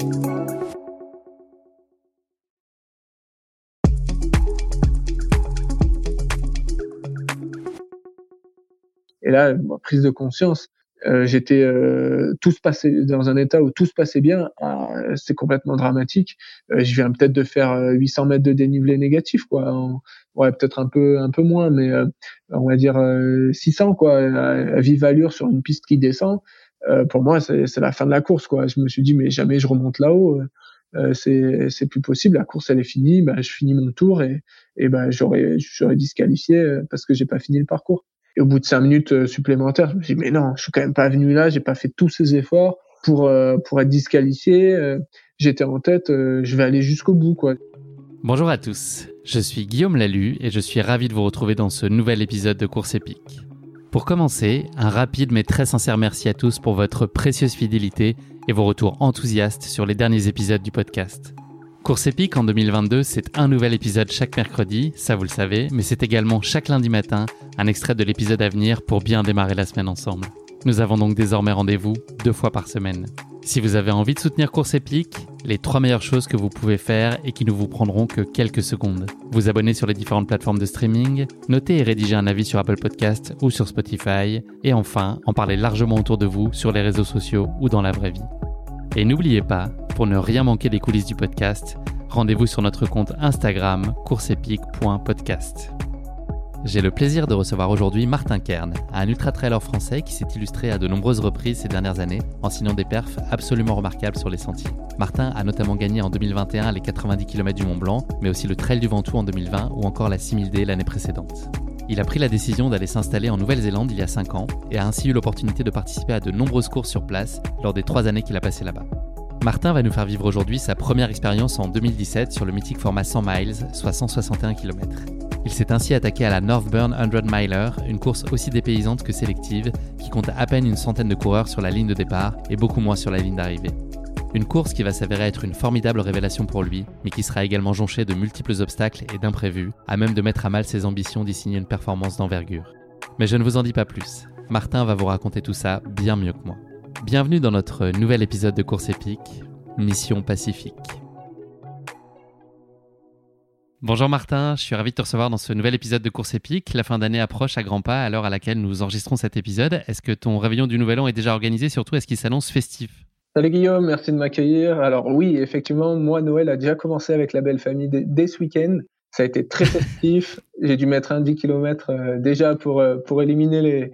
Et là, prise de conscience, euh, j'étais euh, tout se passait dans un état où tout se passait bien. Ah, c'est complètement dramatique. Euh, je viens peut-être de faire 800 mètres de dénivelé négatif, quoi. ouais, peut-être un peu un peu moins, mais on va dire 600, quoi, à, vive allure sur une piste qui descend. Pour moi, c'est la fin de la course, quoi. Je me suis dit, mais jamais je remonte là-haut. Euh, c'est c'est plus possible. La course elle est finie, bah, je finis mon tour et et bah, j'aurais disqualifié parce que j'ai pas fini le parcours. Et au bout de cinq minutes euh, supplémentaires, je me dis mais non, je suis quand même pas venu là, j'ai pas fait tous ces efforts pour euh, pour être disqualifié. Euh, j'étais en tête, je vais aller jusqu'au bout quoi. Bonjour à tous, je suis Guillaume Lalu et je suis ravi de vous retrouver dans ce nouvel épisode de Course épique. Pour commencer, un rapide mais très sincère merci à tous pour votre précieuse fidélité et vos retours enthousiastes sur les derniers épisodes du podcast. Course épique en 2022, c'est un nouvel épisode chaque mercredi, ça vous le savez, mais c'est également chaque lundi matin un extrait de l'épisode à venir pour bien démarrer la semaine ensemble. Nous avons donc désormais rendez-vous deux fois par semaine. Si vous avez envie de soutenir Course épique, les trois meilleures choses que vous pouvez faire et qui ne vous prendront que quelques secondes. Vous abonner sur les différentes plateformes de streaming, noter et rédiger un avis sur Apple Podcast ou sur Spotify, et enfin en parler largement autour de vous sur les réseaux sociaux ou dans la vraie vie. Et n'oubliez pas, pour ne rien manquer des coulisses du podcast, rendez-vous sur notre compte Instagram courseepique.podcast. J'ai le plaisir de recevoir aujourd'hui Martin Kern, un ultra-trailer français qui s'est illustré à de nombreuses reprises ces dernières années en signant des perfs absolument remarquables sur les sentiers. Martin a notamment gagné en 2021 les 90 km du Mont Blanc, mais aussi le Trail du Ventoux en 2020 ou encore la 6000D l'année précédente. Il a pris la décision d'aller s'installer en Nouvelle-Zélande il y a 5 ans et a ainsi eu l'opportunité de participer à de nombreuses courses sur place lors des 3 années qu'il a passées là-bas. Martin va nous faire vivre aujourd'hui sa première expérience en 2017 sur le mythique format 100 miles, soit 161 km. Il s'est ainsi attaqué à la Northburn 100 Miler, une course aussi dépaysante que sélective, qui compte à peine une centaine de coureurs sur la ligne de départ et beaucoup moins sur la ligne d'arrivée. Une course qui va s'avérer être une formidable révélation pour lui, mais qui sera également jonchée de multiples obstacles et d'imprévus, à même de mettre à mal ses ambitions d'y signer une performance d'envergure. Mais je ne vous en dis pas plus. Martin va vous raconter tout ça bien mieux que moi. Bienvenue dans notre nouvel épisode de Course épique, Mission Pacifique. Bonjour Martin, je suis ravi de te recevoir dans ce nouvel épisode de Course épique. La fin d'année approche à grands pas à l'heure à laquelle nous enregistrons cet épisode. Est-ce que ton réveillon du Nouvel An est déjà organisé? Surtout, est-ce qu'il s'annonce festif? Salut Guillaume, merci de m'accueillir. Alors oui, effectivement, moi, Noël a déjà commencé avec la belle famille dès, ce week-end. Ça a été très festif. J'ai dû mettre un 10 km euh, déjà pour, euh, pour éliminer les,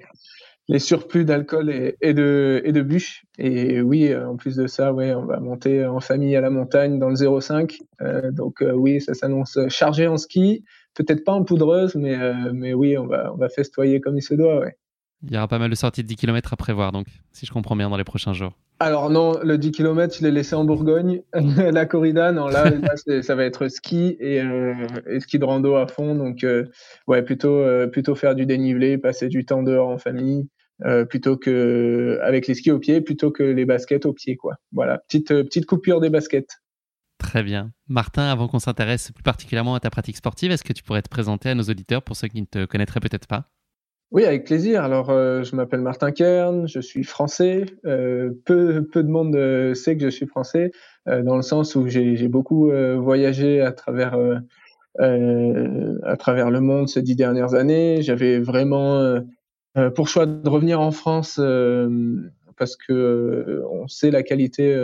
les surplus d'alcool et, et, de, et de bûches. Et oui, euh, en plus de ça, ouais, on va monter en famille à la montagne dans le 05. donc oui, ça s'annonce chargé en ski. Peut-être pas en poudreuse, mais, mais oui, on va, on va festoyer comme il se doit. Ouais. Il y aura pas mal de sorties de 10 km à prévoir, donc, si je comprends bien, dans les prochains jours. Alors non, le 10 km, je l'ai laissé en Bourgogne. la corrida, non, là, ça va être ski euh, et, ski de rando à fond. Donc, euh, ouais, plutôt, euh, plutôt faire du dénivelé, passer du temps dehors en famille, plutôt que avec les skis au pied, plutôt que les baskets au pied, quoi. Voilà, petite, petite coupure des baskets. Très bien. Martin, avant qu'on s'intéresse plus particulièrement à ta pratique sportive, est-ce que tu pourrais te présenter à nos auditeurs pour ceux qui ne te connaîtraient peut-être pas? Oui, avec plaisir. Alors, euh, je m'appelle Martin Kern, je suis français. Euh, peu, peu de monde euh, sait que je suis français, dans le sens où j'ai beaucoup voyagé à travers, à travers le monde ces dix dernières années. J'avais vraiment pour choix de revenir en France parce que on sait la qualité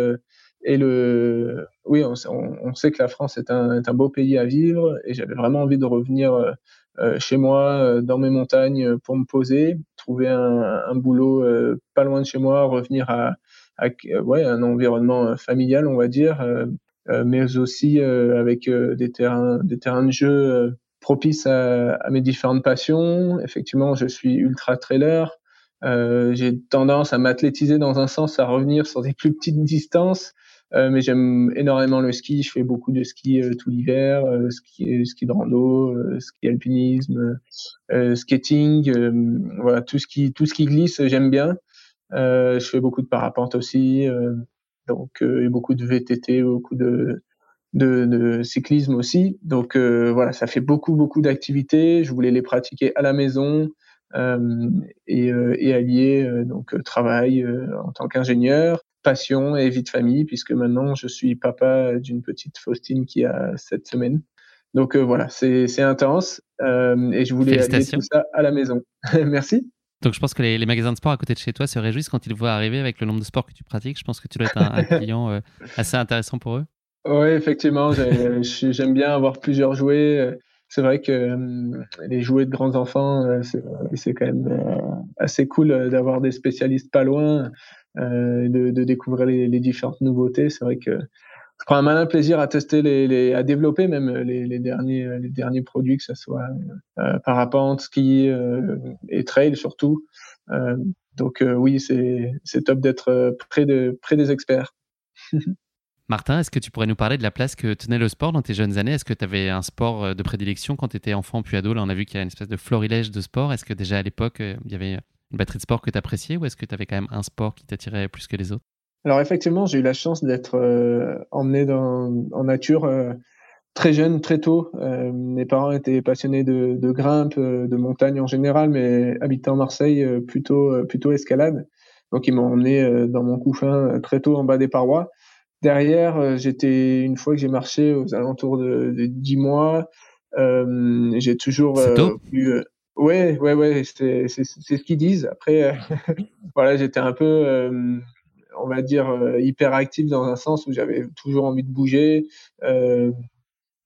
Et le, oui, on, sait que la France est un, est un, beau pays à vivre et j'avais vraiment envie de revenir euh, euh chez moi, euh, dans mes montagnes, pour me poser, trouver un, un boulot euh, pas loin de chez moi, revenir à, à ouais, un environnement familial, on va dire, mais aussi avec des terrains, des terrains de jeu propices à, mes différentes passions. Effectivement, je suis ultra trailer. Euh, j'ai tendance à m'athlétiser dans un sens, à revenir sur des plus petites distances. Euh, mais j'aime énormément le ski. Je fais beaucoup de ski euh, tout l'hiver, ski, ski de rando, ski alpinisme, skating, voilà tout ce qui tout ce qui glisse, j'aime bien. je fais beaucoup de parapente aussi, donc beaucoup de VTT, beaucoup de de, de cyclisme aussi. Donc voilà, ça fait beaucoup beaucoup d'activités. Je voulais les pratiquer à la maison. et, et allier donc travail en tant qu'ingénieur, passion et vie de famille, puisque maintenant je suis papa d'une petite Faustine qui a sept semaines. Donc euh, voilà, c'est intense euh, et je voulais aller tout ça à la maison. Merci. Donc je pense que les, magasins de sport à côté de chez toi se réjouissent quand ils voient arriver avec le nombre de sports que tu pratiques. Je pense que tu dois être un, client euh, assez intéressant pour eux. Oui, effectivement, j'aime bien avoir plusieurs jouets. C'est vrai que les jouets de grands enfants, c'est quand même assez cool d'avoir des spécialistes pas loin. Euh, de, de, découvrir les, les, différentes nouveautés. C'est vrai que je prends un malin plaisir à tester les, les à développer même les, les, derniers les derniers produits que ce soit euh, parapente, ski euh, et trail surtout. Euh, donc euh, oui, c'est c'est top d'être près de près des experts. Martin, est-ce que tu pourrais nous parler de la place que tenait le sport dans tes jeunes années? Est-ce que tu avais un sport de prédilection quand tu étais enfant puis ado? Là, on a vu qu'il y a une espèce de florilège de sport. Est-ce que déjà à l'époque, il y avait une batterie de sport que tu appréciais ou est-ce que tu avais quand même un sport qui t'attirait plus que les autres? Alors effectivement, j'ai eu la chance d'être euh, emmené dans, en nature euh, très jeune, très tôt. Euh, mes parents étaient passionnés de, de grimpe, de montagne en général, mais habitant Marseille, plutôt, plutôt escalade. Donc ils m'ont emmené dans mon couffin très tôt en bas des parois. Derrière, j'étais une fois que j'ai marché aux alentours de, de 10 mois, j'ai toujours eu Ouais, ouais, ouais, c'est ce qu'ils disent. Après, euh, voilà, j'étais un peu, euh, on va dire, euh, hyper actif dans un sens où j'avais toujours envie de bouger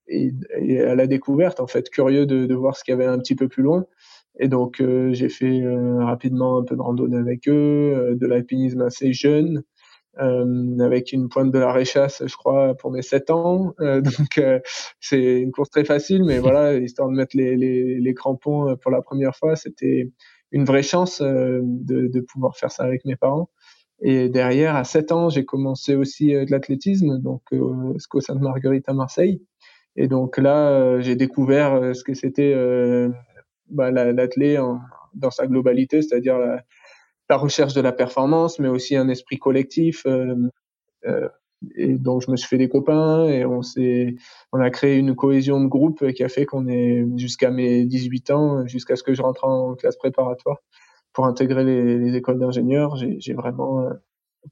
et, et, à la découverte, en fait, curieux de, de voir ce qu'il y avait un petit peu plus loin. Et donc, j'ai fait rapidement un peu de randonnée avec eux, de l'alpinisme assez jeune euh, avec une pointe de la réchasse, je crois, pour mes 7 ans. Euh, donc, euh, c'est une course très facile, mais voilà, histoire de mettre les, les, les crampons pour la première fois, c'était une vraie chance de, de, pouvoir faire ça avec mes parents. Et derrière, à 7 ans, j'ai commencé aussi de l'athlétisme, donc euh, SCO Sainte-Marguerite à Marseille. Et donc là, j'ai découvert ce que c'était bah, l'athlé dans sa globalité, c'est-à-dire la, la recherche de la performance, mais aussi un esprit collectif. Euh, euh, et donc je me suis fait des copains et on s'est, on a créé une cohésion de groupe qui a fait qu'on est jusqu'à mes 18 ans, jusqu'à ce que je rentre en classe préparatoire pour intégrer les, les écoles d'ingénieurs. J'ai vraiment euh,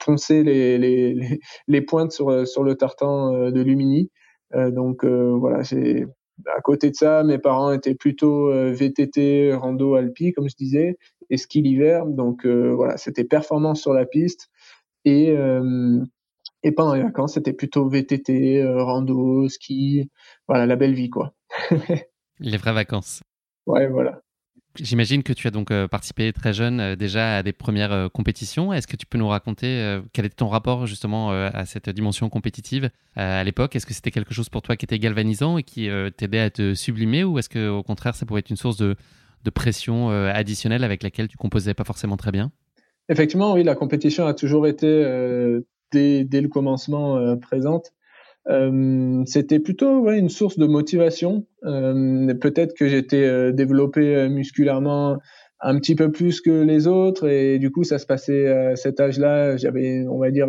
poncé les, les, les, pointes sur, sur le tartan de Lumini. Euh, donc voilà, j'ai à côté de ça, mes parents étaient plutôt VTT, rando, alpi, comme je disais et ski l'hiver. Donc euh, voilà, c'était performance sur la piste et euh, et pendant les vacances, c'était plutôt VTT, euh, rando, ski, voilà la belle vie quoi. les vraies vacances. Ouais, voilà. J'imagine que tu as donc participé très jeune déjà à des premières compétitions. Est-ce que tu peux nous raconter quel était ton rapport justement à cette dimension compétitive à l'époque? Est-ce que c'était quelque chose pour toi qui était galvanisant et qui t'aidait à te sublimer ou est-ce que au contraire ça pouvait être une source de, de pression euh, additionnelle avec laquelle tu composais pas forcément très bien Effectivement, oui, la compétition a toujours été euh, dès, le commencement euh, présente. c'était plutôt une source de motivation. Peut-être que j'étais développé musculairement un petit peu plus que les autres et du coup ça se passait à cet âge-là, j'avais on va dire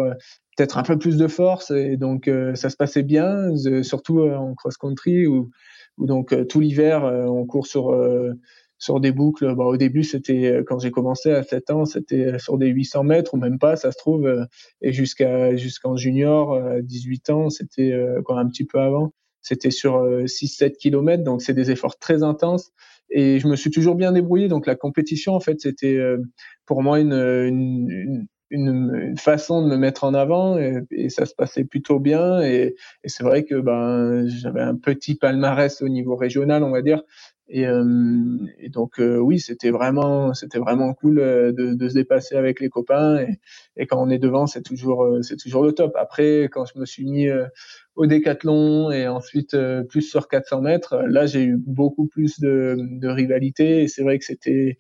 peut-être un peu plus de force et donc ça se passait bien, surtout en cross-country où, où, donc tout l'hiver on court sur sur des boucles. Bah, au début, c'était euh, quand j'ai commencé à 7 ans, c'était euh, sur des 800 mètres ou même pas, ça se trouve. Euh, et jusqu'à jusqu'en junior, à 18 ans, c'était quand un petit peu avant, c'était sur 6-7 km. Donc c'est des efforts très intenses. Et je me suis toujours bien débrouillé. Donc la compétition, en fait, c'était pour moi une, une, une, façon de me mettre en avant et, ça se passait plutôt bien. Et, et c'est vrai que ben, j'avais un petit palmarès au niveau régional, on va dire. Et, euh, et donc euh, oui, c'était vraiment, c'était vraiment cool euh, de, de, se dépasser avec les copains. Et, quand on est devant, c'est toujours, c'est toujours le top. Après, quand je me suis mis au décathlon et ensuite plus sur 400 mètres, là j'ai eu beaucoup plus de, de rivalité. Et c'est vrai que c'était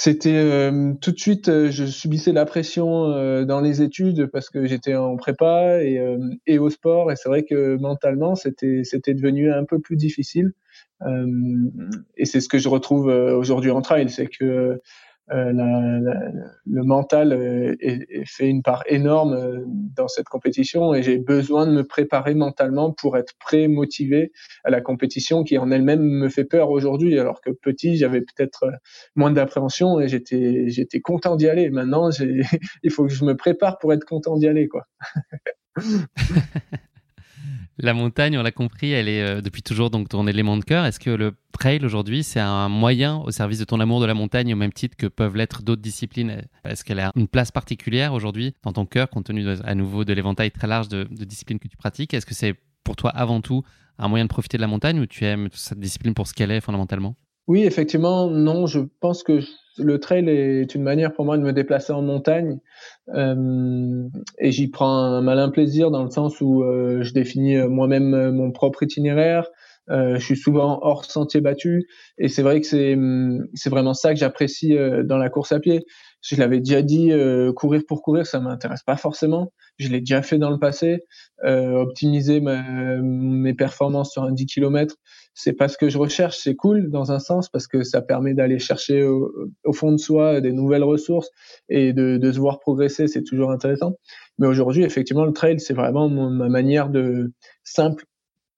c'était euh, tout de suite, euh, je subissais la pression euh, dans les études parce que j'étais en prépa et, et au sport. Et c'est vrai que mentalement, c'était c'était devenu un peu plus difficile. Et c'est ce que je retrouve aujourd'hui en trail, c'est que euh, le mental euh, fait une part énorme euh, dans cette compétition et j'ai besoin de me préparer mentalement pour être prêt, motivé à la compétition qui en elle-même me fait peur aujourd'hui. Alors que petit, j'avais peut-être moins d'appréhension et j'étais j'étais content d'y aller. Maintenant, il faut que je me prépare pour être content d'y aller, quoi. La montagne, on l'a compris, elle est euh, depuis toujours donc ton élément de cœur. Est-ce que le trail aujourd'hui, c'est un moyen au service de ton amour de la montagne au même titre que peuvent l'être d'autres disciplines? Est-ce qu'elle a une place particulière aujourd'hui dans ton cœur compte tenu à nouveau de l'éventail très large de, de disciplines que tu pratiques? Est-ce que c'est pour toi avant tout un moyen de profiter de la montagne ou tu aimes cette discipline pour ce qu'elle est fondamentalement? Oui, effectivement, non. Je pense que le trail est une manière pour moi de me déplacer en montagne euh, et j'y prends un malin plaisir dans le sens où euh, je définis euh, moi-même mon propre itinéraire. je suis souvent hors sentier battu et c'est vrai que c'est c'est vraiment ça que j'apprécie dans la course à pied. Je l'avais déjà dit, courir pour courir, ça m'intéresse pas forcément. Je l'ai déjà fait dans le passé. optimiser mes performances sur un 10 km, c'est pas ce que je recherche. C'est cool dans un sens parce que ça permet d'aller chercher au, fond de soi des nouvelles ressources et de, se voir progresser. C'est toujours intéressant. Mais aujourd'hui, effectivement, le trail, c'est vraiment ma manière de simple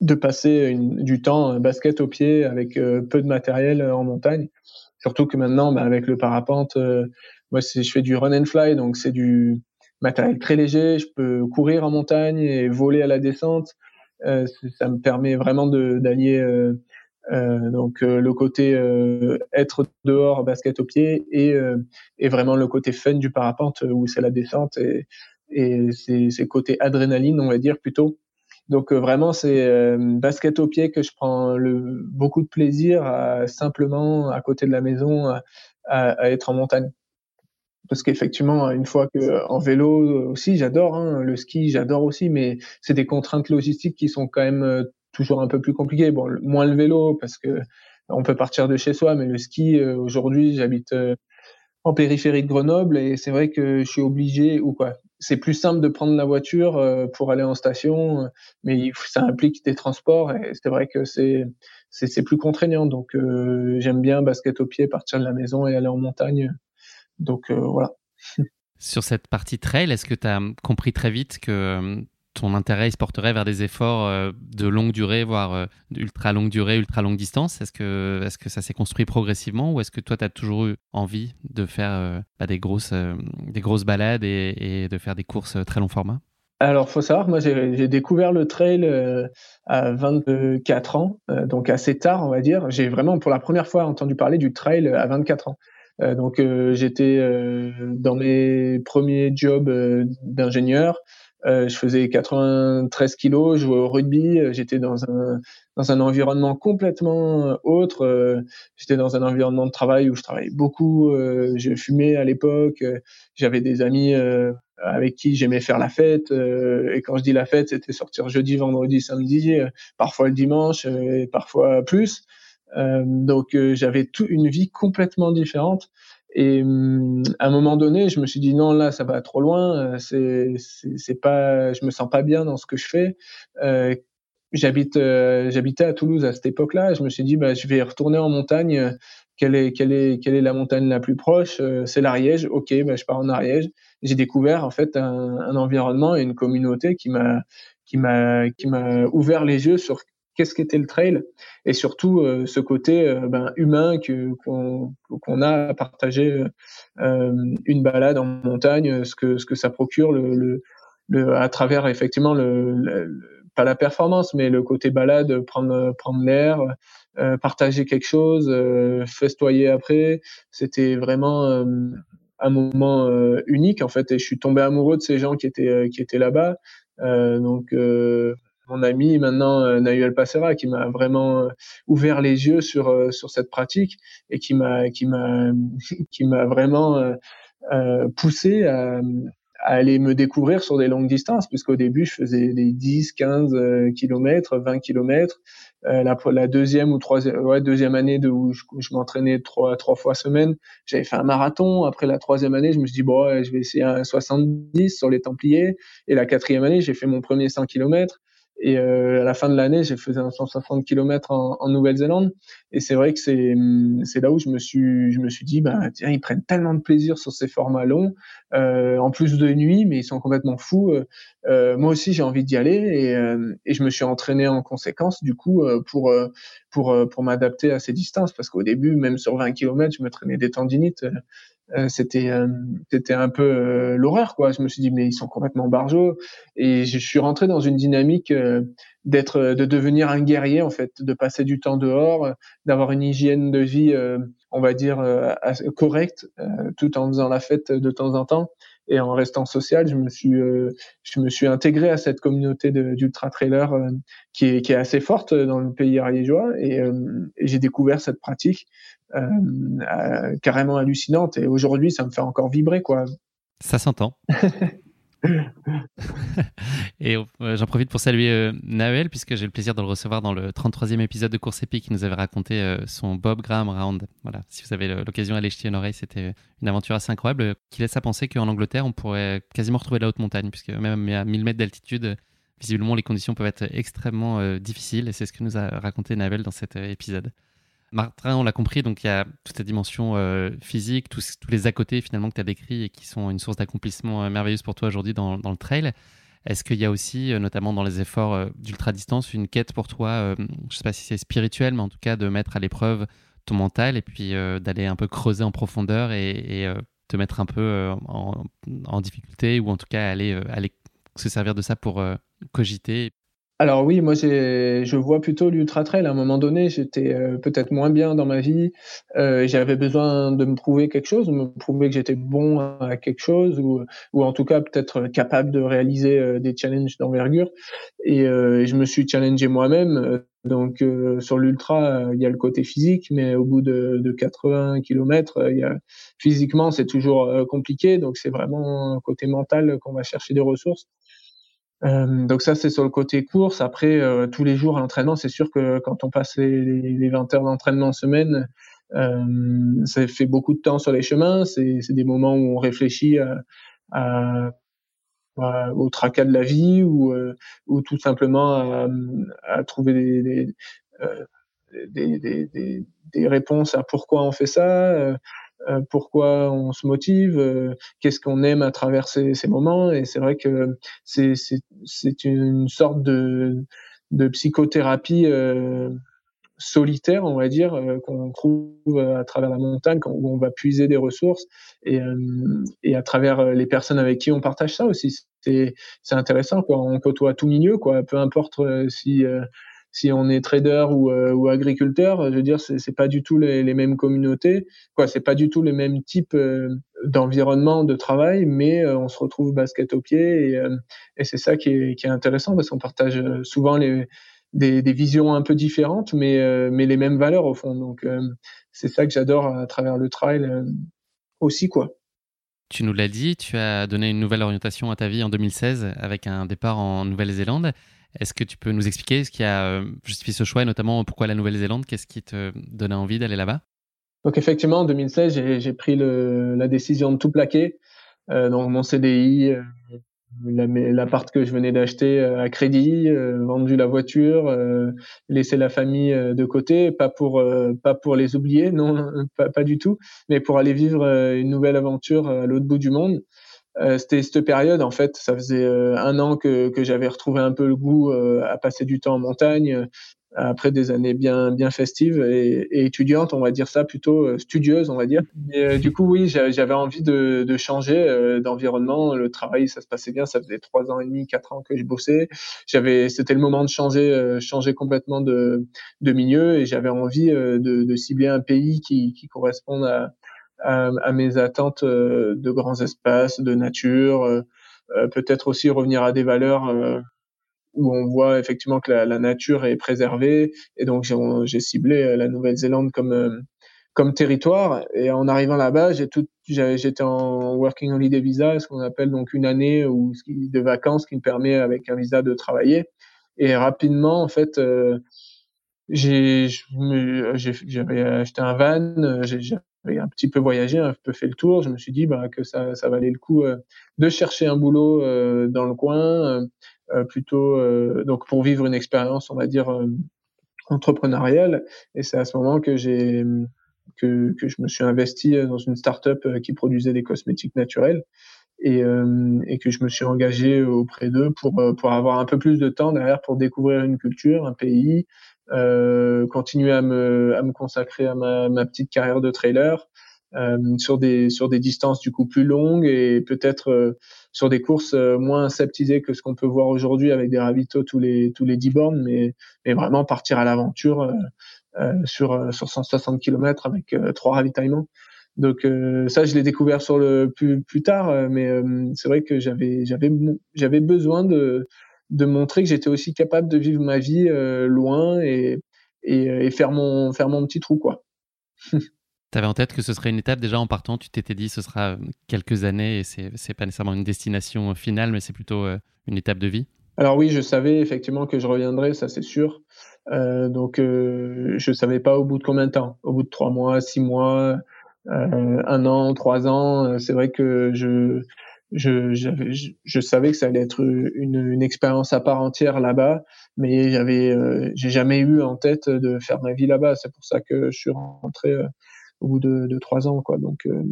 de passer du temps basket au pied avec euh, peu de matériel en montagne. Surtout que maintenant, bah, avec le parapente, euh, moi, je fais du run and fly, donc c'est du matériel très léger. Je peux courir en montagne et voler à la descente. Euh, ça me permet vraiment d'allier euh, euh, donc le côté être dehors basket au pied et, vraiment le côté fun du parapente où c'est la descente et, et c'est côté adrénaline on va dire plutôt. Donc vraiment c'est basket au pied que je prends beaucoup de plaisir simplement à côté de la maison à être en montagne parce qu'effectivement, une fois que en vélo aussi, j'adore hein, le ski, j'adore aussi, mais c'est des contraintes logistiques qui sont quand même euh, toujours un peu plus compliquées. Bon, moins le vélo parce que on peut partir de chez soi, mais le ski euh, aujourd'hui, j'habite euh, en périphérie de Grenoble et c'est vrai que je suis obligé ou quoi. C'est plus simple de prendre la voiture pour aller en station, mais ça implique des transports et c'est vrai que c'est c'est plus contraignant. Donc j'aime bien basket au pied, partir de la maison et aller en montagne donc euh, voilà. Sur cette partie trail, est-ce que tu as compris très vite que euh, ton intérêt se porterait vers des efforts euh, de longue durée, voire ultra longue durée, ultra longue distance? Est-ce que, est que ça s'est construit progressivement ou est-ce que toi, tu as toujours eu envie de faire bah, des, grosses, des grosses balades et, de faire des courses très long format? Alors, faut savoir, moi, j'ai découvert le trail à 24 ans, donc assez tard, on va dire. J'ai vraiment, pour la première fois, entendu parler du trail à 24 ans. Euh, donc euh, j'étais euh, dans mes premiers jobs d'ingénieur. je faisais 93 kilos, je jouais au rugby, j'étais dans un dans un environnement complètement autre. j'étais dans un environnement de travail où je travaillais beaucoup. je fumais à l'époque. J'avais des amis avec qui j'aimais faire la fête. et quand je dis la fête, c'était sortir jeudi, vendredi, samedi, parfois le dimanche, et parfois plus. Euh, donc euh, j'avais tout une vie complètement différente. Et hum, à un moment donné, je me suis dit non, là, ça va trop loin. Euh, c'est, c'est, pas, je me sens pas bien dans ce que je fais. J'habite, j'habitais à Toulouse à cette époque-là. Je me suis dit, bah, je vais retourner en montagne. Quelle est, quelle est, quelle est la montagne la plus proche? C'est l'Ariège. Ok, bah, je pars en Ariège. J'ai découvert en fait un, un, environnement et une communauté qui m'a, qui m'a, qui m'a ouvert les yeux sur qu'est-ce qu'était le trail et surtout euh, ce côté euh, ben, humain qu'on a à partager euh, une balade en montagne, ce que ce que ça procure le, le, à travers effectivement le, pas la performance mais le côté balade, prendre prendre l'air, partager quelque chose, festoyer après. C'était vraiment un moment unique en fait et je suis tombé amoureux de ces gens qui étaient qui étaient là-bas donc mon ami maintenant Nahuel Passera qui m'a vraiment ouvert les yeux sur sur cette pratique et qui m'a qui m'a qui m'a vraiment poussé à, aller me découvrir sur des longues distances, puisqu'au début, je faisais des 10, 15 kilomètres, 20 kilomètres. Euh, la, deuxième ou troisième, ouais, deuxième année où je, je m'entraînais trois, trois fois semaine, j'avais fait un marathon. Après la troisième année, je me suis dit, bon, je vais essayer un 70 sur les Templiers. Et la quatrième année, j'ai fait mon premier 100 kilomètres. Et euh, à la fin de l'année, j'ai fait un 160 km en, en Nouvelle-Zélande. Et c'est vrai que c'est c'est là où je me suis je me suis dit bah tiens ils prennent tellement de plaisir sur ces formats longs, euh, en plus de nuit, mais ils sont complètement fous. Euh, euh moi aussi j'ai envie d'y aller et, euh, et je me suis entraîné en conséquence du coup euh, pour pour pour m'adapter à ces distances parce qu'au début même sur 20 km je me traînais des tendinites. Euh, c'était euh, c'était un peu euh, l'horreur quoi. Je me suis dit mais ils sont complètement barjots. Et je suis rentré dans une dynamique d'être de devenir un guerrier en fait, de passer du temps dehors, d'avoir une hygiène de vie on va dire correcte tout en faisant la fête de temps en temps. Et en restant social, je me suis je me suis intégré à cette communauté d'ultra trailer qui est qui est assez forte dans le pays ariégeois. Et, et j'ai découvert cette pratique euh, euh, carrément hallucinante. Et aujourd'hui, ça me fait encore vibrer, quoi. Ça s'entend. et euh, j'en profite pour saluer euh, Naël, puisque j'ai le plaisir de le recevoir dans le 33e épisode de Course Épique qui nous avait raconté son Bob Graham Round. Voilà, si vous avez l'occasion d'aller jeter une oreille, c'était une aventure assez incroyable qui laisse à penser qu'en Angleterre, on pourrait quasiment retrouver la haute montagne, puisque même à 1000 mètres d'altitude, visiblement, les conditions peuvent être extrêmement difficiles, et c'est ce que nous a raconté Navel dans cet épisode. Martin, on l'a compris, donc il y a toute cette dimension euh, physique, tous, les à côté finalement que tu as décrits et qui sont une source d'accomplissement euh, merveilleuse pour toi aujourd'hui dans, le trail. Est-ce qu'il y a aussi, euh, notamment dans les efforts d'ultra-distance, une quête pour toi, je ne sais pas si c'est spirituel, mais en tout cas de mettre à l'épreuve ton mental et puis d'aller un peu creuser en profondeur et, te mettre un peu en, difficulté ou en tout cas aller se servir de ça pour cogiter alors oui, moi je vois plutôt l'ultra trail. À un moment donné, j'étais euh, peut-être moins bien dans ma vie. Euh, j'avais besoin de me prouver quelque chose, de me prouver que j'étais bon à quelque chose, ou, ou en tout cas peut-être capable de réaliser euh, des challenges d'envergure. Et je me suis challengé moi-même. Donc sur l'ultra, il y a le côté physique, mais au bout de, de 80 km, y a, physiquement c'est toujours compliqué. Donc c'est vraiment côté mental qu'on va chercher des ressources. Euh, donc ça, c'est sur le côté course. Après, euh, tous les jours à l'entraînement, c'est sûr que quand on passe les, les 20 heures d'entraînement en semaine, euh, ça fait beaucoup de temps sur les chemins. C'est des moments où on réfléchit à, au tracas de la vie ou, ou tout simplement à, trouver des, des, des, des, réponses à pourquoi on fait ça. Euh, pourquoi on se motive, euh, qu'est-ce qu'on aime à travers ces, moments. Et c'est vrai que c'est, une sorte de, de psychothérapie euh, solitaire, on va dire, qu'on trouve à travers la montagne, où on va puiser des ressources et, et à travers les personnes avec qui on partage ça aussi. C'est, c'est intéressant, quoi. On côtoie tout milieu, quoi. Peu importe si si on est trader ou, euh, ou agriculteur, je veux dire, c'est, pas du tout les, mêmes communautés, quoi. C'est pas du tout les mêmes types euh, d'environnement de travail, mais euh, on se retrouve basket au pied et, c'est ça qui est, intéressant parce qu'on partage souvent des, visions un peu différentes, mais, mais les mêmes valeurs au fond. Donc, c'est ça que j'adore à travers le trail aussi, quoi. Tu nous l'as dit, tu as donné une nouvelle orientation à ta vie en 2016 avec un départ en Nouvelle-Zélande. Est-ce que tu peux nous expliquer ce qui a euh, justifié ce choix et notamment pourquoi la Nouvelle-Zélande Qu'est-ce qui te donnait envie d'aller là-bas? Donc effectivement, en 2016, j'ai pris la décision de tout plaquer. Euh, donc mon CDI, euh, l'appart que je venais d'acheter à crédit, vendu la voiture, laissé la famille de côté, pas pour pas pour les oublier, non, pas du tout, mais pour aller vivre une nouvelle aventure à l'autre bout du monde. Euh, c'était cette période en fait ça faisait euh, un an que, que j'avais retrouvé un peu le goût euh, à passer du temps en montagne après des années bien bien festives et, et, étudiantes on va dire ça plutôt studieuses on va dire. Et, du coup oui j'avais envie de, de changer d'environnement. Le travail ça se passait bien ça faisait trois ans et demi quatre ans que je bossais. J'avais c'était le moment de changer changer complètement de de milieu et j'avais envie de, de, cibler un pays qui qui corresponde à à, mes attentes de grands espaces, de nature, peut-être aussi revenir à des valeurs où on voit effectivement que la, la, nature est préservée. Et donc j'ai ciblé la Nouvelle-Zélande comme comme territoire. Et en arrivant là-bas, j'étais en working holiday visa, ce qu'on appelle donc une année ou de vacances qui me permet avec un visa de travailler. Et rapidement, en fait, euh, j'ai, j'avais acheté un van, j'avais un petit peu voyagé, un peu fait le tour. Je me suis dit bah, que ça, ça valait le coup euh, de chercher un boulot euh, dans le coin, plutôt donc pour vivre une expérience, on va dire entrepreneuriale. Et c'est à ce moment que j'ai que, que, je me suis investi dans une start-up qui produisait des cosmétiques naturels et, et que je me suis engagé auprès d'eux pour, pour avoir un peu plus de temps derrière pour découvrir une culture, un pays, euh, continuer à me, à me consacrer à ma, ma petite carrière de trailer euh, sur des sur des distances du coup plus longues et peut-être euh, sur des courses euh, moins aseptisées que ce qu'on peut voir aujourd'hui avec des ravitaux tous les tous les 10 bornes, mais mais vraiment partir à l'aventure sur sur 160 km avec trois ravitaillements. Donc ça, je l'ai découvert sur le plus plus tard, mais c'est vrai que j'avais j'avais j'avais besoin de de montrer que j'étais aussi capable de vivre ma vie loin et, et, et faire mon faire mon petit trou quoi. Tu avais en tête que ce serait une étape déjà en partant, tu t'étais dit ce sera quelques années et c'est n'est pas nécessairement une destination finale, mais c'est plutôt euh, une étape de vie? Alors oui, je savais effectivement que je reviendrais, ça c'est sûr. Euh, donc euh, je savais pas au bout de combien de temps, au bout de trois mois, six mois, euh, un an, trois ans. C'est vrai que je je, je, je, savais que ça allait être une, une expérience à part entière là-bas, mais j'avais, j'ai jamais eu en tête de faire ma vie là-bas. C'est pour ça que je suis rentré au bout de, de trois ans, quoi. Donc, euh,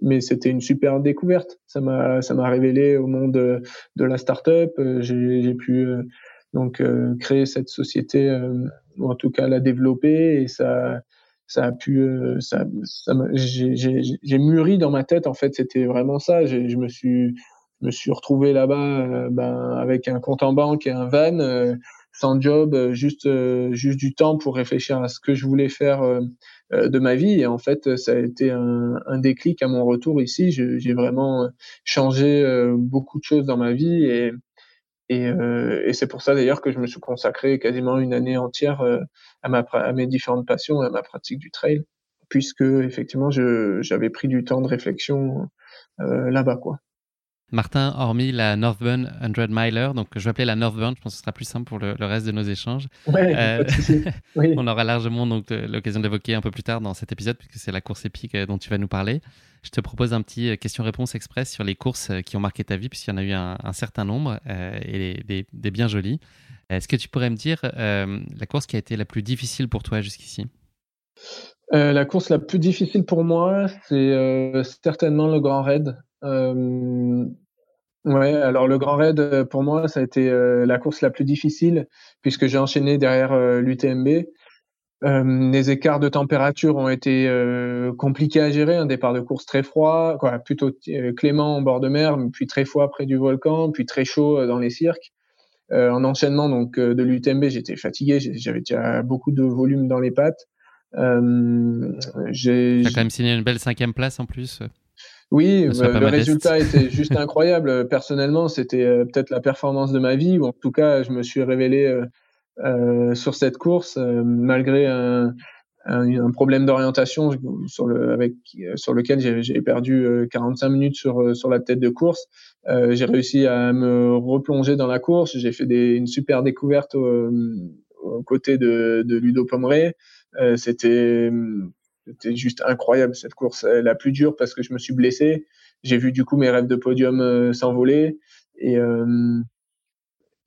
mais c'était une super découverte. Ça m'a, ça m'a révélé au monde de, de la startup. Euh, j'ai, j'ai pu euh, donc créer cette société, ou en tout cas la développer, et ça, ça a pu, ça, ça j'ai, mûri dans ma tête. En fait, c'était vraiment ça. Je me suis, je me suis retrouvé là-bas, ben, avec un compte en banque et un van sans job, juste juste du temps pour réfléchir à ce que je voulais faire euh, de ma vie. Et en fait, ça a été un, un déclic à mon retour ici. J'ai vraiment changé euh, beaucoup de choses dans ma vie et, et, euh, et c'est pour ça d'ailleurs que je me suis consacré quasiment une année entière à, ma, à mes différentes passions, à ma pratique du trail, puisque effectivement, j'avais pris du temps de réflexion là-bas, quoi. Martin, hormis la Northburn 100 Miler, donc je vais appeler la Northburn, je pense que ce sera plus simple pour le, reste de nos échanges. Euh, on aura largement donc l'occasion d'évoquer un peu plus tard dans cet épisode, puisque c'est la course épique euh, dont tu vas nous parler. Je te propose un petit euh, question-réponse express sur les courses qui ont marqué ta vie, puisqu'il y en a eu un, certain nombre et des, des, bien jolies. Est-ce que tu pourrais me dire la course qui a été la plus difficile pour toi jusqu'ici? La course la plus difficile pour moi, c'est certainement le Grand Raid. Ouais, alors le Grand Raid, euh, pour moi, ça a été euh, la course la plus difficile puisque j'ai enchaîné derrière euh, l'UTMB. les écarts de température ont été compliqués à gérer. Un départ de course très froid, quoi, plutôt clément en bord de mer, puis très froid près du volcan, puis très chaud dans les cirques. en enchaînement donc de l'UTMB, j'étais fatigué, j'avais déjà beaucoup de volume dans les pattes. Euh, j'ai quand même signé une belle cinquième place en plus. Oui, euh, le résultat était juste incroyable. Personnellement, c'était euh, peut-être la performance de ma vie, ou en tout cas, je me suis révélé euh, sur cette course malgré un, un, problème d'orientation sur le avec sur lequel j'ai perdu 45 minutes sur sur la tête de course. j'ai réussi à me replonger dans la course. J'ai fait des, une super découverte aux côtés de, de Ludo Pomeray. C'était c'était juste incroyable cette course, la plus dure parce que je me suis blessé. J'ai vu du coup mes rêves de podium euh, s'envoler et euh,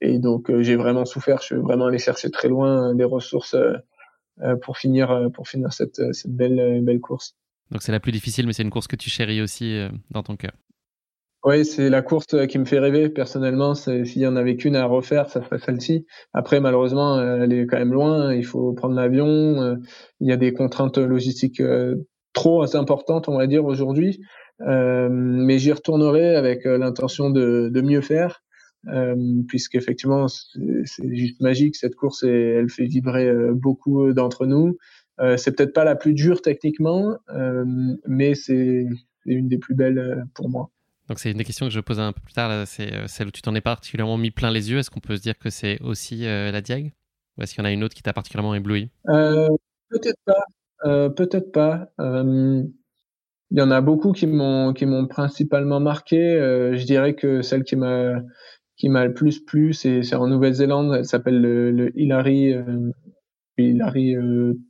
donc euh, j'ai vraiment souffert. Je suis vraiment allé chercher très loin des ressources pour finir pour finir cette, cette belle belle course. Donc c'est la plus difficile, mais c'est une course que tu chéris aussi dans ton cœur. Oui, c'est la course euh, qui me fait rêver personnellement. S'il y en avait qu'une à refaire, ça serait celle-ci. Après, malheureusement, euh, elle est quand même loin. Il faut prendre l'avion. Euh, il y a des contraintes logistiques trop importantes, on va dire, aujourd'hui. mais j'y retournerai avec l'intention de, mieux faire, puisqu'effectivement, c'est juste magique cette course elle fait vibrer beaucoup d'entre nous. c'est peut-être pas la plus dure techniquement, mais c'est une des plus belles pour moi. Donc c'est une des questions que je pose un peu plus tard, c'est celle où tu t'en es particulièrement mis plein les yeux. Est-ce qu'on peut se dire que c'est aussi la Diag Ou est-ce qu'il y en a une autre qui t'a particulièrement ébloui? Peut-être pas. peut-être pas. Il y en a beaucoup qui m'ont principalement marqué. je dirais que celle qui m'a le plus plu, c'est en Nouvelle-Zélande. Elle s'appelle le, le, Hillary Hillary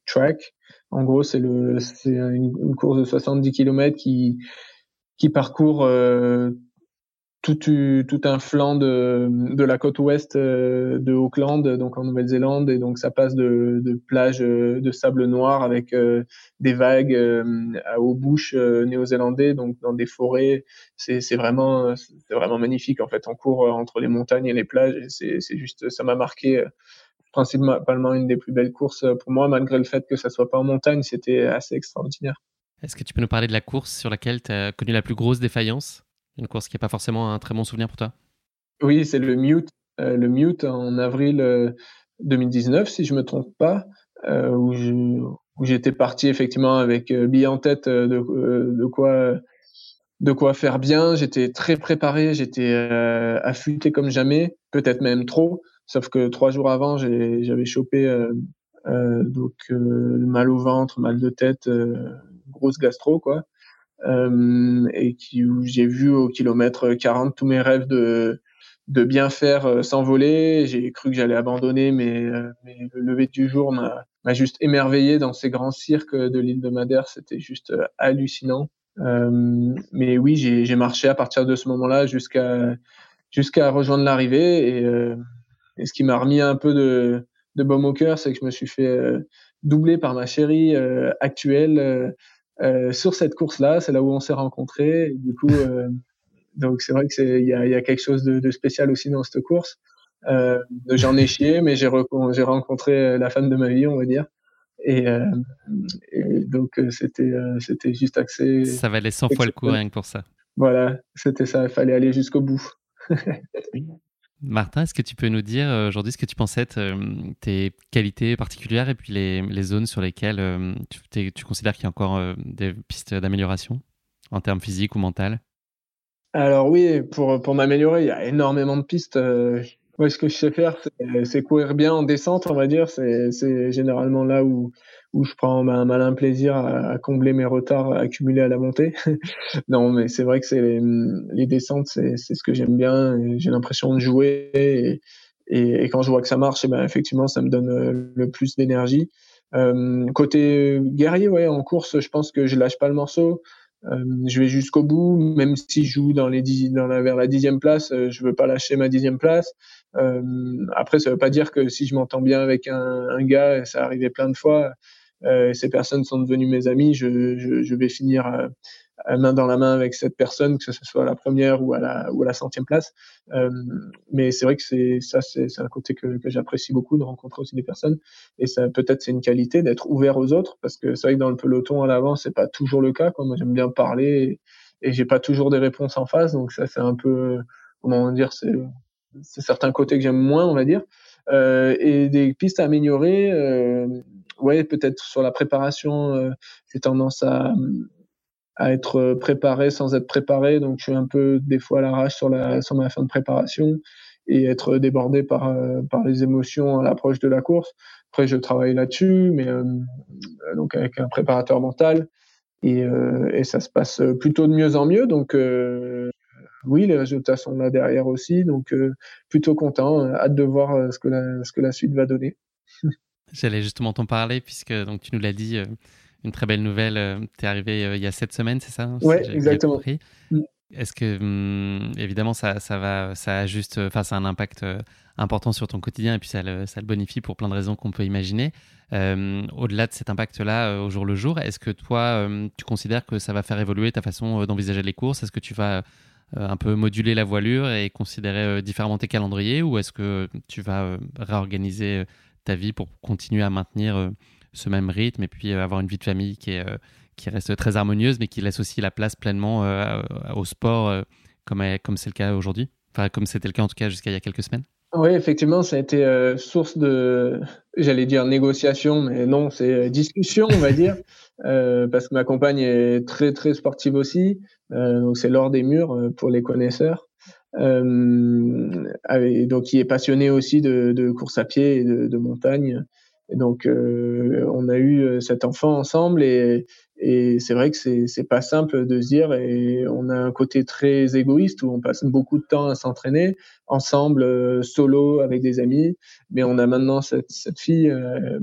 Track. En gros, c'est une, une, course de 70 km qui qui parcourt euh, tout, tout, un flanc de, de la côte ouest euh, de Auckland, donc en Nouvelle-Zélande, et donc ça passe de, de plages euh, de sable noir avec des vagues à aux bouches néo-zélandais, donc dans des forêts. C'est vraiment, vraiment magnifique en fait. On court entre les montagnes et les plages, c'est juste, ça m'a marqué principalement une des plus belles courses pour moi, malgré le fait que ça soit pas en montagne, c'était assez extraordinaire. Est-ce que tu peux nous parler de la course sur laquelle tu as connu la plus grosse défaillance? Une course qui n'est pas forcément un très bon souvenir pour toi Oui, c'est le Mute. Euh, le Mute en avril 2019, euh, si je ne me trompe pas, euh, où, j'étais parti effectivement avec bien en tête de, de, quoi, de quoi faire bien. J'étais très préparé, j'étais affûté comme jamais, peut-être même trop. Sauf que trois jours avant, j'avais chopé donc mal au ventre, mal de tête, grosse gastro, quoi. Euh, et qui, où j'ai vu au kilomètre 40 tous mes rêves de, de bien faire euh, s'envoler. J'ai cru que j'allais abandonner, mais, euh, le lever du jour m'a juste émerveillé dans ces grands cirques de l'île de Madère. C'était juste hallucinant. mais oui, j'ai marché à partir de ce moment-là jusqu'à jusqu'à rejoindre l'arrivée. Et, et, ce qui m'a remis un peu de, de baume au cœur, c'est que je me suis fait doubler par ma chérie actuelle euh, sur cette course-là, c'est là où on s'est rencontrés. du coup, euh, donc c'est vrai que c'est il y a, y a, quelque chose de, de, spécial aussi dans cette course. Euh, J'en ai chié, mais j'ai j'ai rencontré la femme de ma vie, on va dire. Et, euh, et donc c'était c'était juste accès. Ça valait 100 fois le coup rien que pour ça. Voilà, c'était ça. Il fallait aller jusqu'au bout. Martin, est-ce que tu peux nous dire euh, aujourd'hui ce que tu pensais de euh, tes qualités particulières et puis les, zones sur lesquelles euh, tu, considères qu'il y a encore des pistes d'amélioration en termes physiques ou mental Alors oui, pour m'améliorer, il y a énormément de pistes. Moi, ce que je sais faire, c'est courir bien en descente, on va dire. C'est généralement là où, où je prends un malin plaisir à, combler mes retards accumulés à la montée. non, mais c'est vrai que c'est les, descentes, c'est ce que j'aime bien. J'ai l'impression de jouer et, et, quand je vois que ça marche, eh ben effectivement, ça me donne euh, le plus d'énergie. Euh, côté guerrier, ouais, en course, je pense que je lâche pas le morceau. Euh, je vais jusqu'au bout, même si je joue dans les dix, dans la, vers la dixième place, euh, je veux pas lâcher ma dixième place. Euh, après, ça veut pas dire que si je m'entends bien avec un, un gars, ça arrivé plein de fois, euh, ces personnes sont devenues mes amis, je, je, je vais finir euh, main dans la main avec cette personne, que ce soit à la première ou à la, ou à la centième place. Euh, mais c'est vrai que c'est ça, c'est un côté que, que j'apprécie beaucoup de rencontrer aussi des personnes. Et ça, peut-être, c'est une qualité d'être ouvert aux autres, parce que c'est vrai que dans le peloton à l'avant, c'est pas toujours le cas. Quoi. Moi, j'aime bien parler et, et j'ai pas toujours des réponses en face, donc ça, c'est un peu, comment dire, c'est certains côtés que j'aime moins, on va dire. Euh, et des pistes à améliorer. Euh, ouais, peut-être sur la préparation, euh, j'ai tendance à, à être préparé sans être préparé. Donc, je suis un peu des fois à l'arrache sur, la, sur ma fin de préparation et être débordé par, euh, par les émotions à l'approche de la course. Après, je travaille là-dessus, mais euh, donc avec un préparateur mental. Et, euh, et, ça se passe plutôt de mieux en mieux. Donc, oui, les résultats sont là derrière aussi. Donc, plutôt content. Hâte de voir ce, que la, ce que la suite va donner. J'allais justement t'en parler, puisque donc, tu nous l'as dit, euh, une très belle nouvelle. Euh, tu es arrivé euh, il y a sept semaines, c'est ça Oui, exactement. Mm. Est-ce que, hum, évidemment, ça, ça, va, ça a juste, enfin, ça a un impact important sur ton quotidien et puis ça le, ça le bonifie pour plein de raisons qu'on peut imaginer. Au-delà de cet impact-là, au jour le jour, est-ce que toi, tu considères que ça va faire évoluer ta façon d'envisager les courses? Est-ce que tu vas un peu moduler la voilure et considérer différemment tes calendriers ou est-ce que tu vas réorganiser ta vie pour continuer à maintenir euh, ce même rythme et puis euh, avoir une vie de famille qui, est, euh, qui reste très harmonieuse, mais qui laisse aussi la place pleinement au sport, comme c'est le cas aujourd'hui? Enfin, comme c'était le cas en tout cas jusqu'à il y a quelques semaines? Oui, effectivement, ça a été euh, source de, j'allais dire négociation, mais non, c'est euh, discussion, on va dire, euh, parce que ma compagne est très très sportive aussi, donc c'est l'or des murs pour les connaisseurs. donc, il est passionné aussi de, de course à pied et de, de montagne. Donc, on a eu cet enfant ensemble et, et c'est vrai que c'est c'est pas simple de se dire et on a un côté très égoïste où on passe beaucoup de temps à s'entraîner ensemble, euh, solo avec des amis, mais on a maintenant cette, cette fille euh,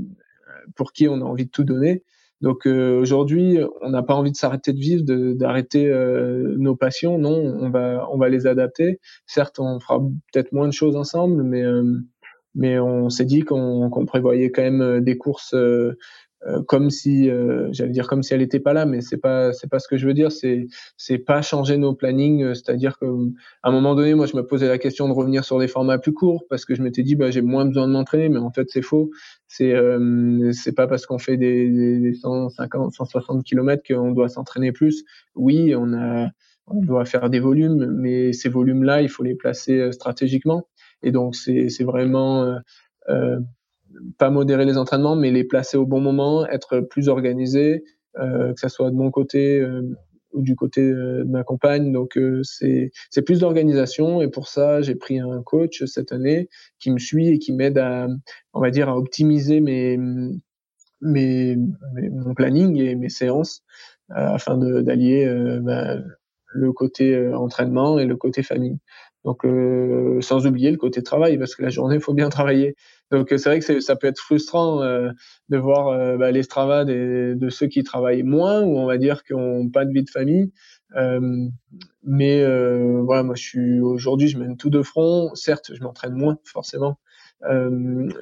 pour qui on a envie de tout donner. Donc euh, aujourd'hui, on n'a pas envie de s'arrêter de vivre, d'arrêter nos passions. Non, on va on va les adapter. Certes, on fera peut-être moins de choses ensemble, mais mais on s'est dit qu'on prévoyait quand même des courses euh, comme si euh, j'allais dire comme si elle n'était pas là mais c'est pas c'est pas ce que je veux dire. C'est c'est pas changer nos plannings euh, c'est-à-dire que à un moment donné moi je me posais la question de revenir sur des formats plus courts parce que je m'étais dit bah j'ai moins besoin de m'entraîner. Mais en fait c'est faux. C'est c'est pas parce qu'on fait des, des 150 160 km qu'on doit s'entraîner plus. Oui on a on doit faire des volumes mais ces volumes là il faut les placer stratégiquement et donc c'est vraiment euh, pas modérer les entraînements, mais les placer au bon moment, être plus organisé, euh, que ça soit de mon côté euh, ou du côté euh, de ma compagne. Donc c'est c'est plus d'organisation et pour ça j'ai pris un coach cette année qui me suit et qui m'aide à on va dire à optimiser mes mes, mon planning et mes séances afin d'allier bah, le côté entraînement et le côté famille. Donc, euh, sans oublier le côté travail, parce que la journée, il faut bien travailler. Donc, c'est vrai que ça peut être frustrant euh, de voir euh, bah, les strava de ceux qui travaillent moins, ou on va dire qui n'ont pas de vie de famille. Euh, mais voilà, moi, je suis aujourd'hui, je mène tout de front. Certes, je m'entraîne moins, forcément.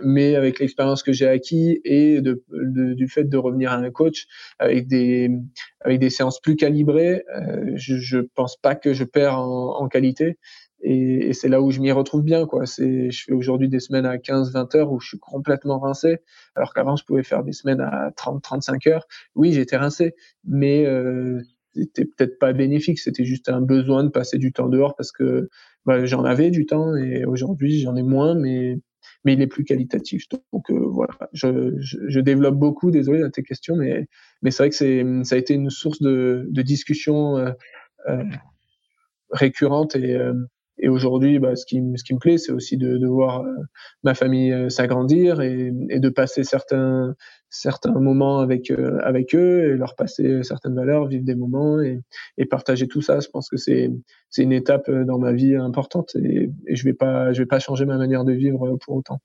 mais avec l'expérience que j'ai acquis et de, du fait de revenir à un coach avec des avec des séances plus calibrées, je, je pense pas que je perds en, en qualité et, et c'est là où je m'y retrouve bien quoi. C'est je fais aujourd'hui des semaines à 15 20 heures où je suis complètement rincé alors qu'avant je pouvais faire des semaines à 30 35 heures. Oui j'étais rincé mais euh, c'était peut-être pas bénéfique. C'était juste un besoin de passer du temps dehors parce que bah, j'en avais du temps et aujourd'hui j'en ai moins mais mais il est plus qualitatif. Donc euh, voilà. Je, je, je, développe beaucoup. Désolé à tes questions mais mais c'est vrai que c'est ça a été une source de, de discussion euh, euh récurrente et, euh, et aujourd'hui, bah, ce, qui, me plaît, c'est aussi de, voir euh, ma famille euh, s'agrandir et, de passer certains, moments avec, euh, avec eux et leur passer certaines valeurs, vivre des moments et, partager tout ça. Je pense que c'est une étape dans ma vie importante et, je ne vais, pas, vais pas changer ma manière de vivre pour autant.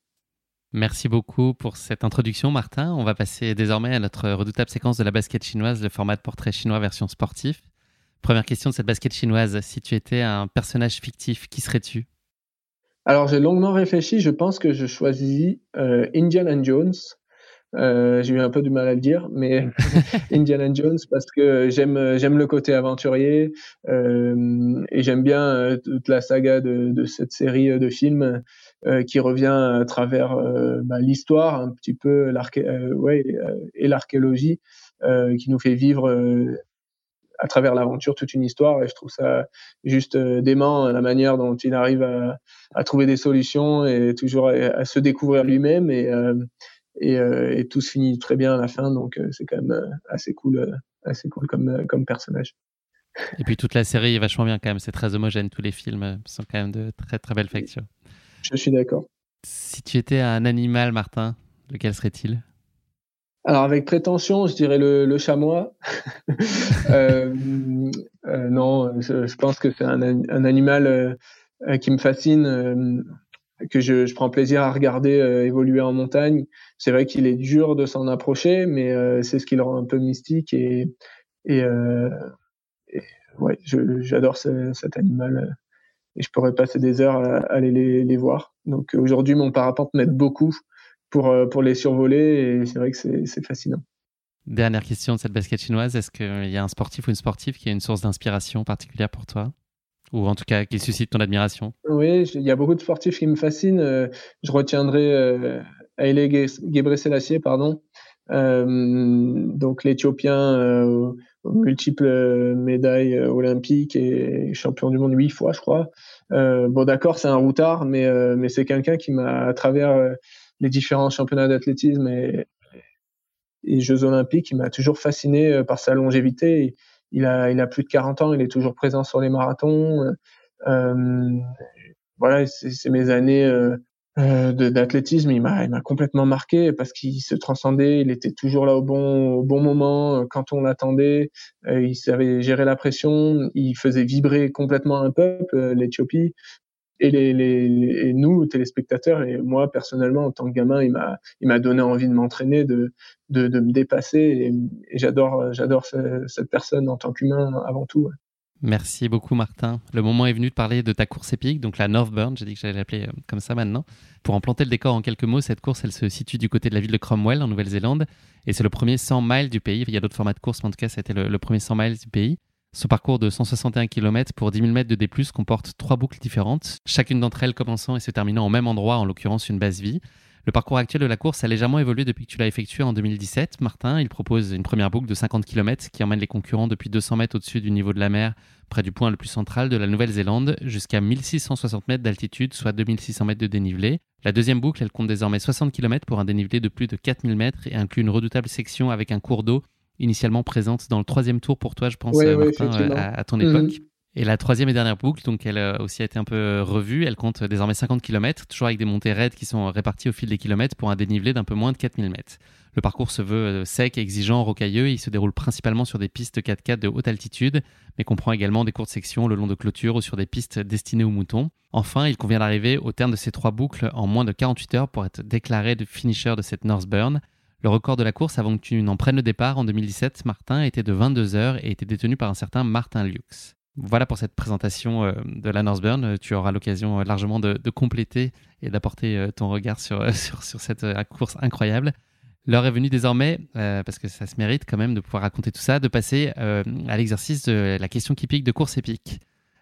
Merci beaucoup pour cette introduction, Martin. On va passer désormais à notre redoutable séquence de la basket chinoise, le format de portrait chinois version sportif. Première question de cette basket chinoise. Si tu étais un personnage fictif, qui serais-tu? Alors, j'ai longuement réfléchi. Je pense que je choisis euh, Indiana Jones. Euh, j'ai eu un peu du mal à le dire, mais Indiana Jones parce que j'aime j'aime le côté aventurier euh, et j'aime bien euh, toute la saga de, de, cette série de films euh, qui revient à travers bah, l'histoire un petit peu ouais, et l'archéologie qui nous fait vivre à travers l'aventure toute une histoire et je trouve ça juste euh, dément la manière dont il arrive à, à trouver des solutions et toujours à, se découvrir lui-même et, euh, et, euh, et, tout se finit très bien à la fin donc c'est quand même assez cool assez cool comme, comme personnage. Et puis toute la série est vachement bien quand même, c'est très homogène, tous les films sont quand même de très très belles factures. Je suis d'accord. Si tu étais un animal, Martin, lequel serait-il? Alors avec prétention, je dirais le, le chamois. euh, euh, non, je, je, pense que c'est un, un, animal euh, qui me fascine, euh, que je, je, prends plaisir à regarder euh, évoluer en montagne. C'est vrai qu'il est dur de s'en approcher, mais euh, c'est ce qui le rend un peu mystique et, et, et ouais, j'adore ce, cet animal et je pourrais passer des heures à, à aller les, les voir. Donc aujourd'hui, mon parapente m'aide beaucoup pour, euh, pour les survoler. Et c'est vrai que c'est fascinant. Dernière question de cette basket chinoise. Est-ce qu'il y a un sportif ou une sportive qui a une source d'inspiration particulière pour toi? Ou en tout cas qui suscite ton admiration? Oui, il y a beaucoup de sportifs qui me fascinent. Euh, je retiendrai euh, Haile Gebrselassie, pardon, donc l'Éthiopien multiples médailles olympiques et champion du monde huit fois, je crois. bon, d'accord, c'est un routard, mais mais c'est quelqu'un qui m'a, à travers les différents championnats d'athlétisme et, et Jeux olympiques, il m'a toujours fasciné par sa longévité. Il a, plus de 40 ans, il est toujours présent sur les marathons. Euh, voilà, c'est mes années euh, euh d'athlétisme, il m'a, complètement marqué parce qu'il se transcendait, il était toujours là au bon, moment euh, quand on l'attendait, il savait gérer la pression, il faisait vibrer complètement un peuple, l'Éthiopie. Et, les, les, nous, téléspectateurs, et moi personnellement en tant que gamin, il m'a, il m'a donné envie de m'entraîner, de, de, de me dépasser. Et, et j'adore, j'adore cette personne en tant qu'humain avant tout. Merci beaucoup Martin. Le moment est venu de parler de ta course épique, donc la Northburn, j'ai dit que j'allais l'appeler euh, comme ça maintenant. Pour en planter le décor en quelques mots, cette course, elle se situe du côté de la ville de Cromwell en Nouvelle-Zélande et c'est le premier 100 miles du pays. Il y a d'autres formats de course, mais en tout cas, été le, premier 100 miles du pays. Ce parcours de 161 km pour 10 000 mètres de D+, comporte trois boucles différentes, chacune d'entre elles commençant et se terminant au même endroit, en l'occurrence une base vie. Le parcours actuel de la course a légèrement évolué depuis que tu l'as effectué en 2017. Martin, il propose une première boucle de 50 km qui emmène les concurrents depuis 200 mètres au-dessus du niveau de la mer, près du point le plus central de la Nouvelle-Zélande, jusqu'à 1660 mètres d'altitude, soit 2600 mètres de dénivelé. La deuxième boucle, elle compte désormais 60 km pour un dénivelé de plus de 4000 mètres et inclut une redoutable section avec un cours d'eau initialement présente dans le troisième tour pour toi, je pense, Martin, à, ton mhm. époque. Et la troisième et dernière boucle, donc elle a aussi été un peu revue, elle compte désormais 50 km, toujours avec des montées raides qui sont réparties au fil des kilomètres pour un dénivelé d'un peu moins de 4000 mètres. Le parcours se veut euh, sec, exigeant, rocailleux, il se déroule principalement sur des pistes 4x4 de haute altitude, mais comprend également des courtes sections le long de clôtures ou sur des pistes destinées aux moutons. Enfin, il convient d'arriver au terme de ces trois boucles en moins de 48 heures pour être déclaré de finisher de cette Northburn. Le record de la course avant que tu n'en prennes le départ en 2017, Martin, était de 22 heures et était détenu par un certain Martin Lux. Voilà pour cette présentation euh, de la Northburn. Tu auras l'occasion euh, largement de, compléter et d'apporter euh, ton regard sur, sur, sur cette course incroyable. L'heure est venue désormais, parce que ça se mérite quand même de pouvoir raconter tout ça, de passer à l'exercice de la question qui pique de course épique.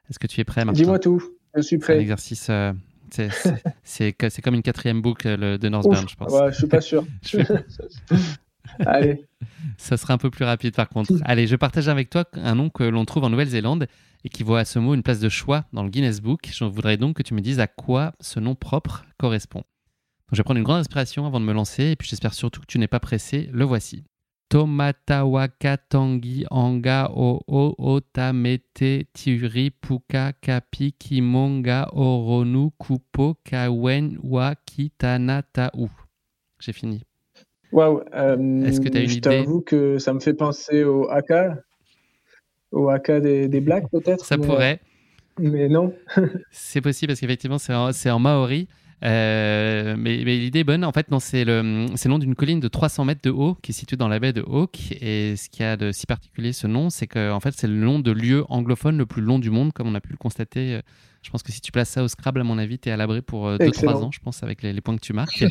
Est-ce que tu es prêt, Martin? Dis-moi tout, je suis prêt. L'exercice, c'est comme une quatrième boucle de Northburn, je pense. Ouais, je suis pas sûr. Allez. Ça sera un peu plus rapide par contre. Allez, je partage avec toi un nom que l'on trouve en Nouvelle-Zélande et qui voit à ce mot une place de choix dans le Guinness Book. Je voudrais donc que tu me dises à quoi ce nom propre correspond. je vais prendre une grande inspiration avant de me lancer et puis j'espère surtout que tu n'es pas pressé. Le voici. Tomatawaka tangi anga o o otamete turi puka kapi kimonga oronu kupo kawen wa kitana tau. J'ai fini. Waouh. Est-ce que tu as une je t'avoue que ça me fait penser au Haka, au Haka des, des Blacks peut-être. Ça pourrait. Mais non. c'est possible parce qu'effectivement c'est en, en, maori. Euh, mais, mais l'idée est bonne. En fait, c'est le, le, nom d'une colline de 300 mètres de haut qui est située dans la baie de Hawke. Et ce qui a de si particulier ce nom, c'est que en fait, c'est le nom de lieu anglophone le plus long du monde, comme on a pu le constater je pense que si tu places ça au Scrabble, à mon avis, tu es à l'abri pour 2-3 euh, ans, je pense, avec les, points que tu marques.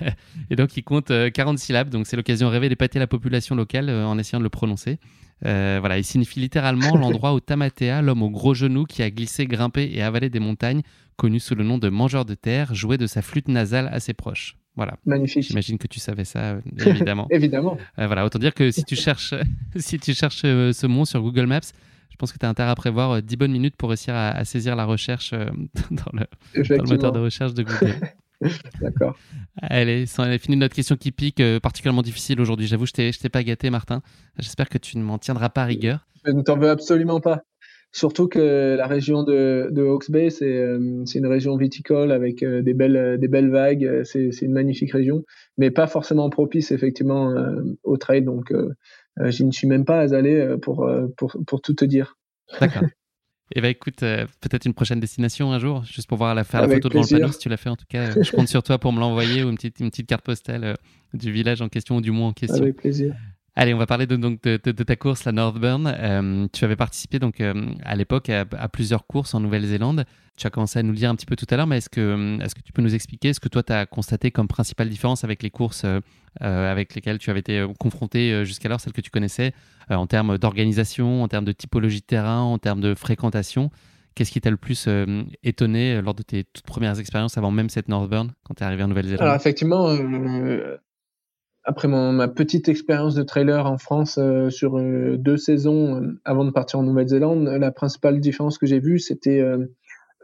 et donc, il compte 40 euh, syllabes. Donc, c'est l'occasion de rêver d'épater la population locale en essayant de le prononcer. Voilà, il signifie littéralement l'endroit où Tamatea, l'homme au gros genou qui a glissé, grimpé et avalé des montagnes, connu sous le nom de mangeur de terre, jouait de sa flûte nasale assez proche. Voilà. Magnifique. J'imagine que tu savais ça, évidemment. évidemment. voilà, autant dire que si tu cherches, si tu cherches ce mot sur Google Maps, je pense que tu as intérêt à prévoir 10 euh, bonnes minutes pour réussir à, saisir la recherche euh, dans, le, moteur de recherche de Google. D'accord. Allez, on a fini notre question qui pique, euh, particulièrement difficile aujourd'hui. J'avoue, je t'ai pas gâté, Martin. J'espère que tu ne m'en tiendras pas rigueur. Je ne t'en veux absolument pas. Surtout que la région de, de Hawke's Bay, c'est une région viticole avec des, belles, des belles vagues. C'est une magnifique région, mais pas forcément propice effectivement au trail. Donc, euh, je ne suis même pas allé euh, pour, euh, pour, pour tout te dire. D'accord. Eh bien, écoute, peut-être une prochaine destination un jour, juste pour voir la, faire la photo devant le panneau, si tu l'as fait en tout cas. je compte sur toi pour me l'envoyer ou une petite, une petite carte postale du village en question ou du mois en question. Avec plaisir. Allez, on va parler de, donc, de, ta course, la Northburn. Euh, tu avais participé donc, euh, à l'époque à, plusieurs courses en Nouvelle-Zélande. Tu as commencé à nous le dire un petit peu tout à l'heure, mais est-ce que, euh, est que tu peux nous expliquer ce que toi tu as constaté comme principale différence avec les courses avec lesquelles tu avais été confronté jusqu'alors, celles que tu connaissais, en termes d'organisation, en termes de typologie de terrain, en termes de fréquentation. Qu'est-ce qui t'a le plus étonné lors de tes toutes premières expériences avant même cette Northburn, quand tu es arrivé en Nouvelle-Zélande? Alors effectivement, après ma petite expérience de trailer en France sur deux saisons avant de partir en Nouvelle-Zélande, la principale différence que j'ai vue, c'était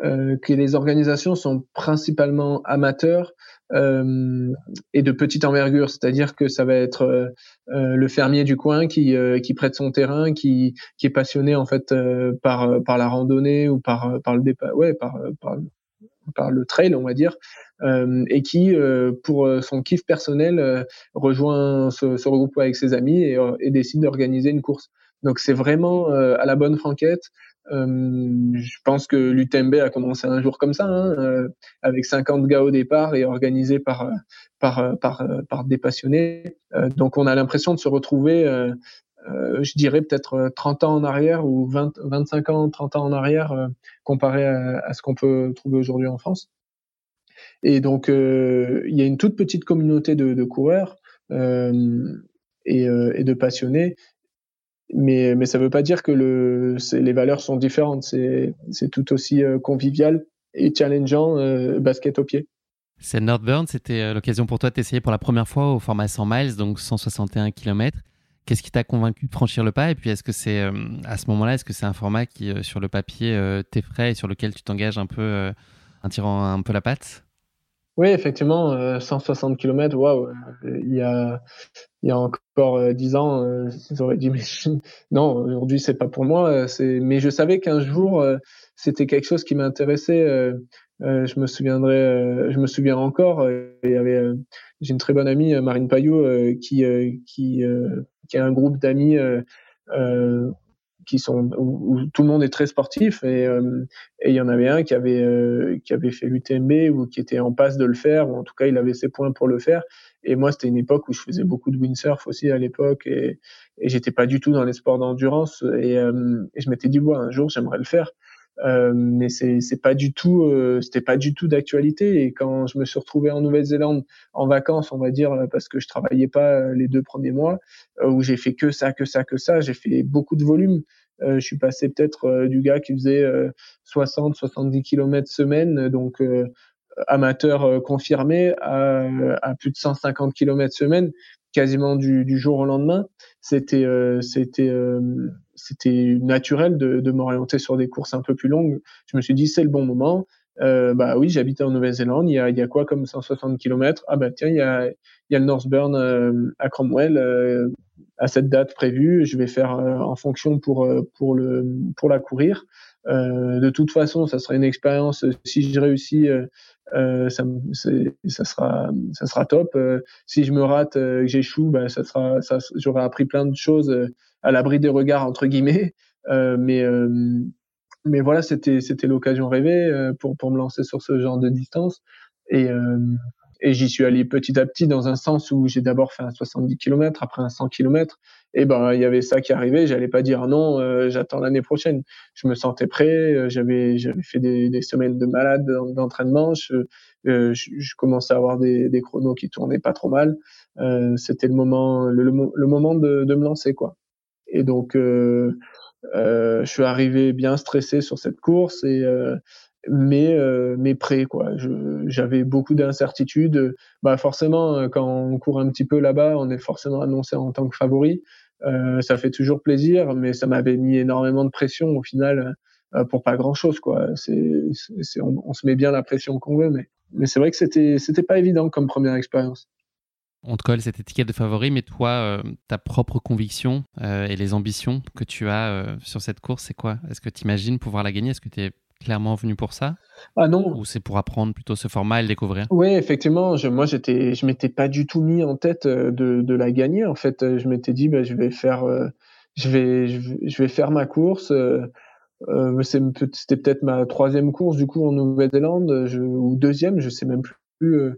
euh, que les organisations sont principalement amateurs euh, et de petite envergure, c'est-à-dire que ça va être euh, euh le fermier du coin qui, euh, qui prête son terrain, qui, qui est passionné en fait par, par la randonnée ou par, par le départ, ouais, par, par, le trail, on va dire, et qui, pour son kiff personnel, rejoint, se, se, regroupe avec ses amis et, et décide d'organiser une course. Donc c'est vraiment à la bonne franquette. Euh, je pense que l'UTMB a commencé un jour comme ça, hein, euh, avec 50 gars au départ et organisé par par par, par des passionnés. Euh, donc on a l'impression de se retrouver, je dirais peut-être 30 ans en arrière ou 20, 25 ans, 30 ans en arrière, comparé à, ce qu'on peut trouver aujourd'hui en France. Et donc il y a une toute petite communauté de, coureurs. Et, de passionnés mais, mais ça ne veut pas dire que le, les valeurs sont différentes. C'est tout aussi euh, convivial et challengeant euh, basket au pied. C'est Northburn, c'était euh, l'occasion pour toi d'essayer pour la première fois au format 100 miles, donc 161 km. Qu'est-ce qui t'a convaincu de franchir le pas? Et puis, est-ce que c'est à ce moment-là, est-ce que c'est un format qui, sur le papier, t'effraie et sur lequel tu t'engages un peu en tirant un peu la patte? Oui, effectivement, 160 km, waouh, il y a, il y a encore euh, dix ans, euh, j'aurais dit mais non, aujourd'hui c'est pas pour moi. Euh, c'est mais je savais qu'un jour c'était quelque chose qui m'intéressait. je me souviendrai, je me souviens encore. Il y avait, j'ai une très bonne amie, Marine Payot, qui qui qui a un groupe d'amis qui sont où, tout le monde est très sportif et et il y en avait un qui avait qui avait fait l'UTMB ou qui était en passe de le faire ou en tout cas il avait ses points pour le faire et moi, c'était une époque où je faisais beaucoup de windsurf aussi à l'époque et, et j'étais pas du tout dans les sports d'endurance. Et, euh, et, je m'étais dit, bon, un jour, j'aimerais le faire. Euh, mais c'est pas du tout euh, c'était pas du tout d'actualité. Et quand je me suis retrouvé en Nouvelle-Zélande en vacances on va dire parce que je travaillais pas les deux premiers mois où j'ai fait que ça que ça que ça j'ai fait beaucoup de volume. Je suis passé peut-être du gars qui faisait 60 70 km semaine donc amateur euh, confirmé à, à, plus de 150 km semaine, quasiment du, jour au lendemain. C'était euh, c'était euh, c'était naturel de, de m'orienter sur des courses un peu plus longues. Je me suis dit c'est le bon moment. Euh, bah oui, j'habite en Nouvelle-Zélande. Il y a, y a quoi comme 160 km Ah bah tiens, il y a, y a le Northburn à Cromwell à cette date prévue. Je vais faire en fonction pour pour le pour la courir. de toute façon, ça sera une expérience. Si je réussis, euh, ça, ça sera ça sera top. Euh, si je me rate, euh, que j'échoue, bah, ça sera ça, j'aurai appris plein de choses à l'abri des regards entre guillemets. mais mais voilà, c'était c'était l'occasion rêvée pour pour me lancer sur ce genre de distance. Et et j'y suis allé petit à petit dans un sens où j'ai d'abord fait un 70 km, après un 100 km. Et ben il y avait ça qui arrivait. J'allais pas dire non, euh, j'attends l'année prochaine. Je me sentais prêt. Euh, j'avais j'avais fait des, semaines de malade d'entraînement. Je, euh, je, je, commençais à avoir des, des chronos qui tournaient pas trop mal. C'était le moment le, le, moment de, de, me lancer quoi. Et donc je suis arrivé bien stressé sur cette course et mais euh, mais prêt quoi. J'avais beaucoup d'incertitudes. Bah forcément, quand on court un petit peu là-bas, on est forcément annoncé en tant que favori. Euh, ça fait toujours plaisir, mais ça m'avait mis énormément de pression au final euh, pour pas grand-chose quoi. C'est, on, se met bien la pression qu'on veut, mais mais c'est vrai que c'était c'était pas évident comme première expérience. On te colle cette étiquette de favori, mais toi, euh, ta propre conviction et les ambitions que tu as sur cette course, c'est quoi? Est-ce que tu imagines pouvoir la gagner? Est-ce que tu clairement venu pour ça? Ah non. Ou c'est pour apprendre plutôt ce format et le découvrir? Oui, effectivement. Je, moi, j'étais, je m'étais pas du tout mis en tête euh, de, de la gagner. En fait, euh, je m'étais dit, bah, je vais faire, euh, je vais, je vais faire ma course. Euh, c'était peut-être ma troisième course du coup en Nouvelle-Zélande ou deuxième, je sais même plus.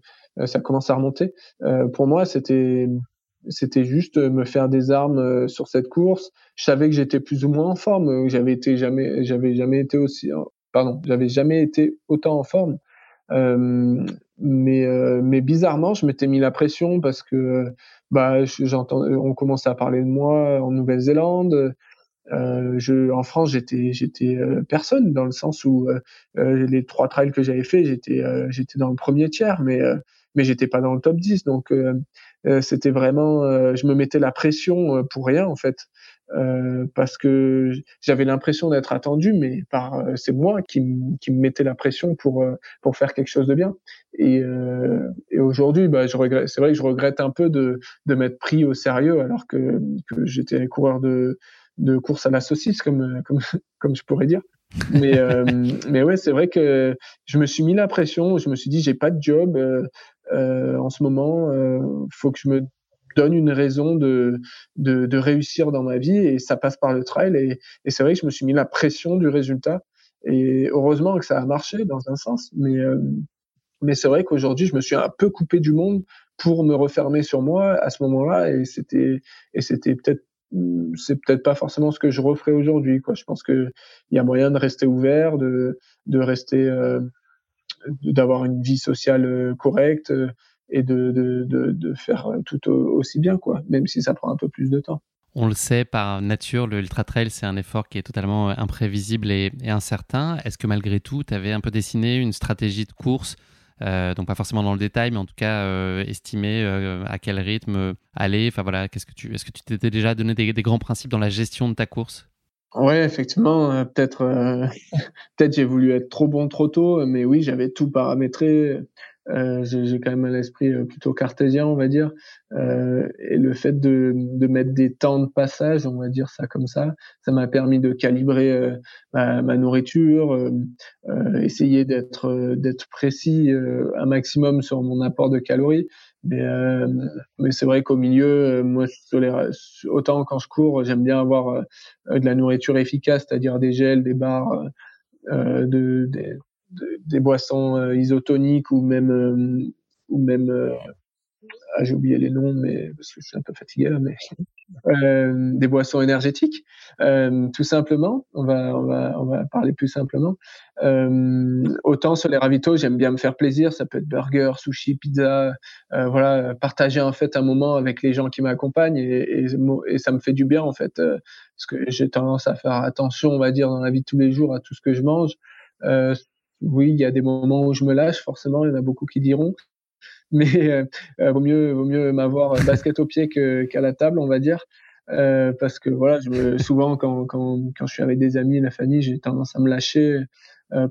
ça commence à remonter. pour moi, c'était c'était juste me faire des armes sur cette course. Je savais que j'étais plus ou moins en forme. J'avais été jamais, j'avais jamais été aussi pardon, j'avais jamais été autant en forme. Euh, mais euh, mais bizarrement, je m'étais mis la pression parce que bah j'entends, on commençait à parler de moi en Nouvelle-Zélande. Euh, en France, j'étais j'étais euh, personne dans le sens où euh, les trois trails que j'avais fait, j'étais j'étais dans le premier tiers, mais mais j'étais pas dans le top 10. Donc c'était vraiment, je me mettais la pression pour rien en fait. Euh, parce que j'avais l'impression d'être attendu, mais par euh, c'est moi qui, qui me mettais la pression pour euh, pour faire quelque chose de bien. Et, et aujourd'hui, bah, je regrette. C'est vrai que je regrette un peu de de m'être pris au sérieux alors que que j'étais coureur de de course à la saucisse, comme comme comme je pourrais dire. Mais mais ouais, c'est vrai que je me suis mis la pression. Je me suis dit, j'ai pas de job en ce moment. faut que je me donne une raison de, de, réussir dans ma vie et ça passe par le trail. Et, et c'est vrai que je me suis mis la pression du résultat. Et heureusement que ça a marché dans un sens. Mais, euh, mais c'est vrai qu'aujourd'hui, je me suis un peu coupé du monde pour me refermer sur moi à ce moment-là. Et c'était, et c'était peut-être c'est peut-être pas forcément ce que je referais aujourd'hui. Quoi. Je pense qu'il y a moyen de rester ouvert, de, de rester, euh, d'avoir une vie sociale euh, correcte, et de, de, de, de, faire tout aussi bien, quoi, même si ça prend un peu plus de temps. On le sait, par nature, le ultra trail, c'est un effort qui est totalement imprévisible et, incertain. Est-ce que malgré tout, tu avais un peu dessiné une stratégie de course, euh, donc pas forcément dans le détail, mais en tout cas euh, estimé euh, à quel rythme aller? Enfin voilà, qu'est-ce que tu, est-ce que tu t'étais déjà donné des, des, grands principes dans la gestion de ta course? Ouais, effectivement, peut-être, peut-être j'ai voulu être trop bon trop tôt, mais oui, j'avais tout paramétré. Euh, j'ai quand même un esprit euh, plutôt cartésien, on va dire. Euh, et le fait de, de, mettre des temps de passage, on va dire ça comme ça, ça m'a permis de calibrer euh, ma, ma, nourriture, euh, essayer d'être d'être précis un maximum sur mon apport de calories. Mais, mais c'est vrai qu'au milieu, moi, autant quand je cours, j'aime bien avoir de la nourriture efficace, c'est-à-dire des gels, des barres, de, des, des boissons euh, isotoniques ou même euh, ou même euh, ah, j'ai oublié les noms, mais parce que je suis un peu fatigué mais euh, des boissons énergétiques, euh, tout simplement. On va, on va, on va parler plus simplement. Euh, autant sur les ravitaux, j'aime bien me faire plaisir. Ça peut être burger, sushi, pizza. voilà, partager en fait un moment avec les gens qui m'accompagnent et, et, et, ça me fait du bien en fait, parce que j'ai tendance à faire attention, on va dire, dans la vie de tous les jours à tout ce que je mange oui, il y a des moments où je me lâche, forcément, il y en a beaucoup qui diront. Mais euh, euh vaut mieux, vaut mieux m'avoir basket au pied qu'à la table, on va dire. Euh, parce que voilà, souvent quand, quand, je suis avec des amis, la famille, j'ai tendance à me lâcher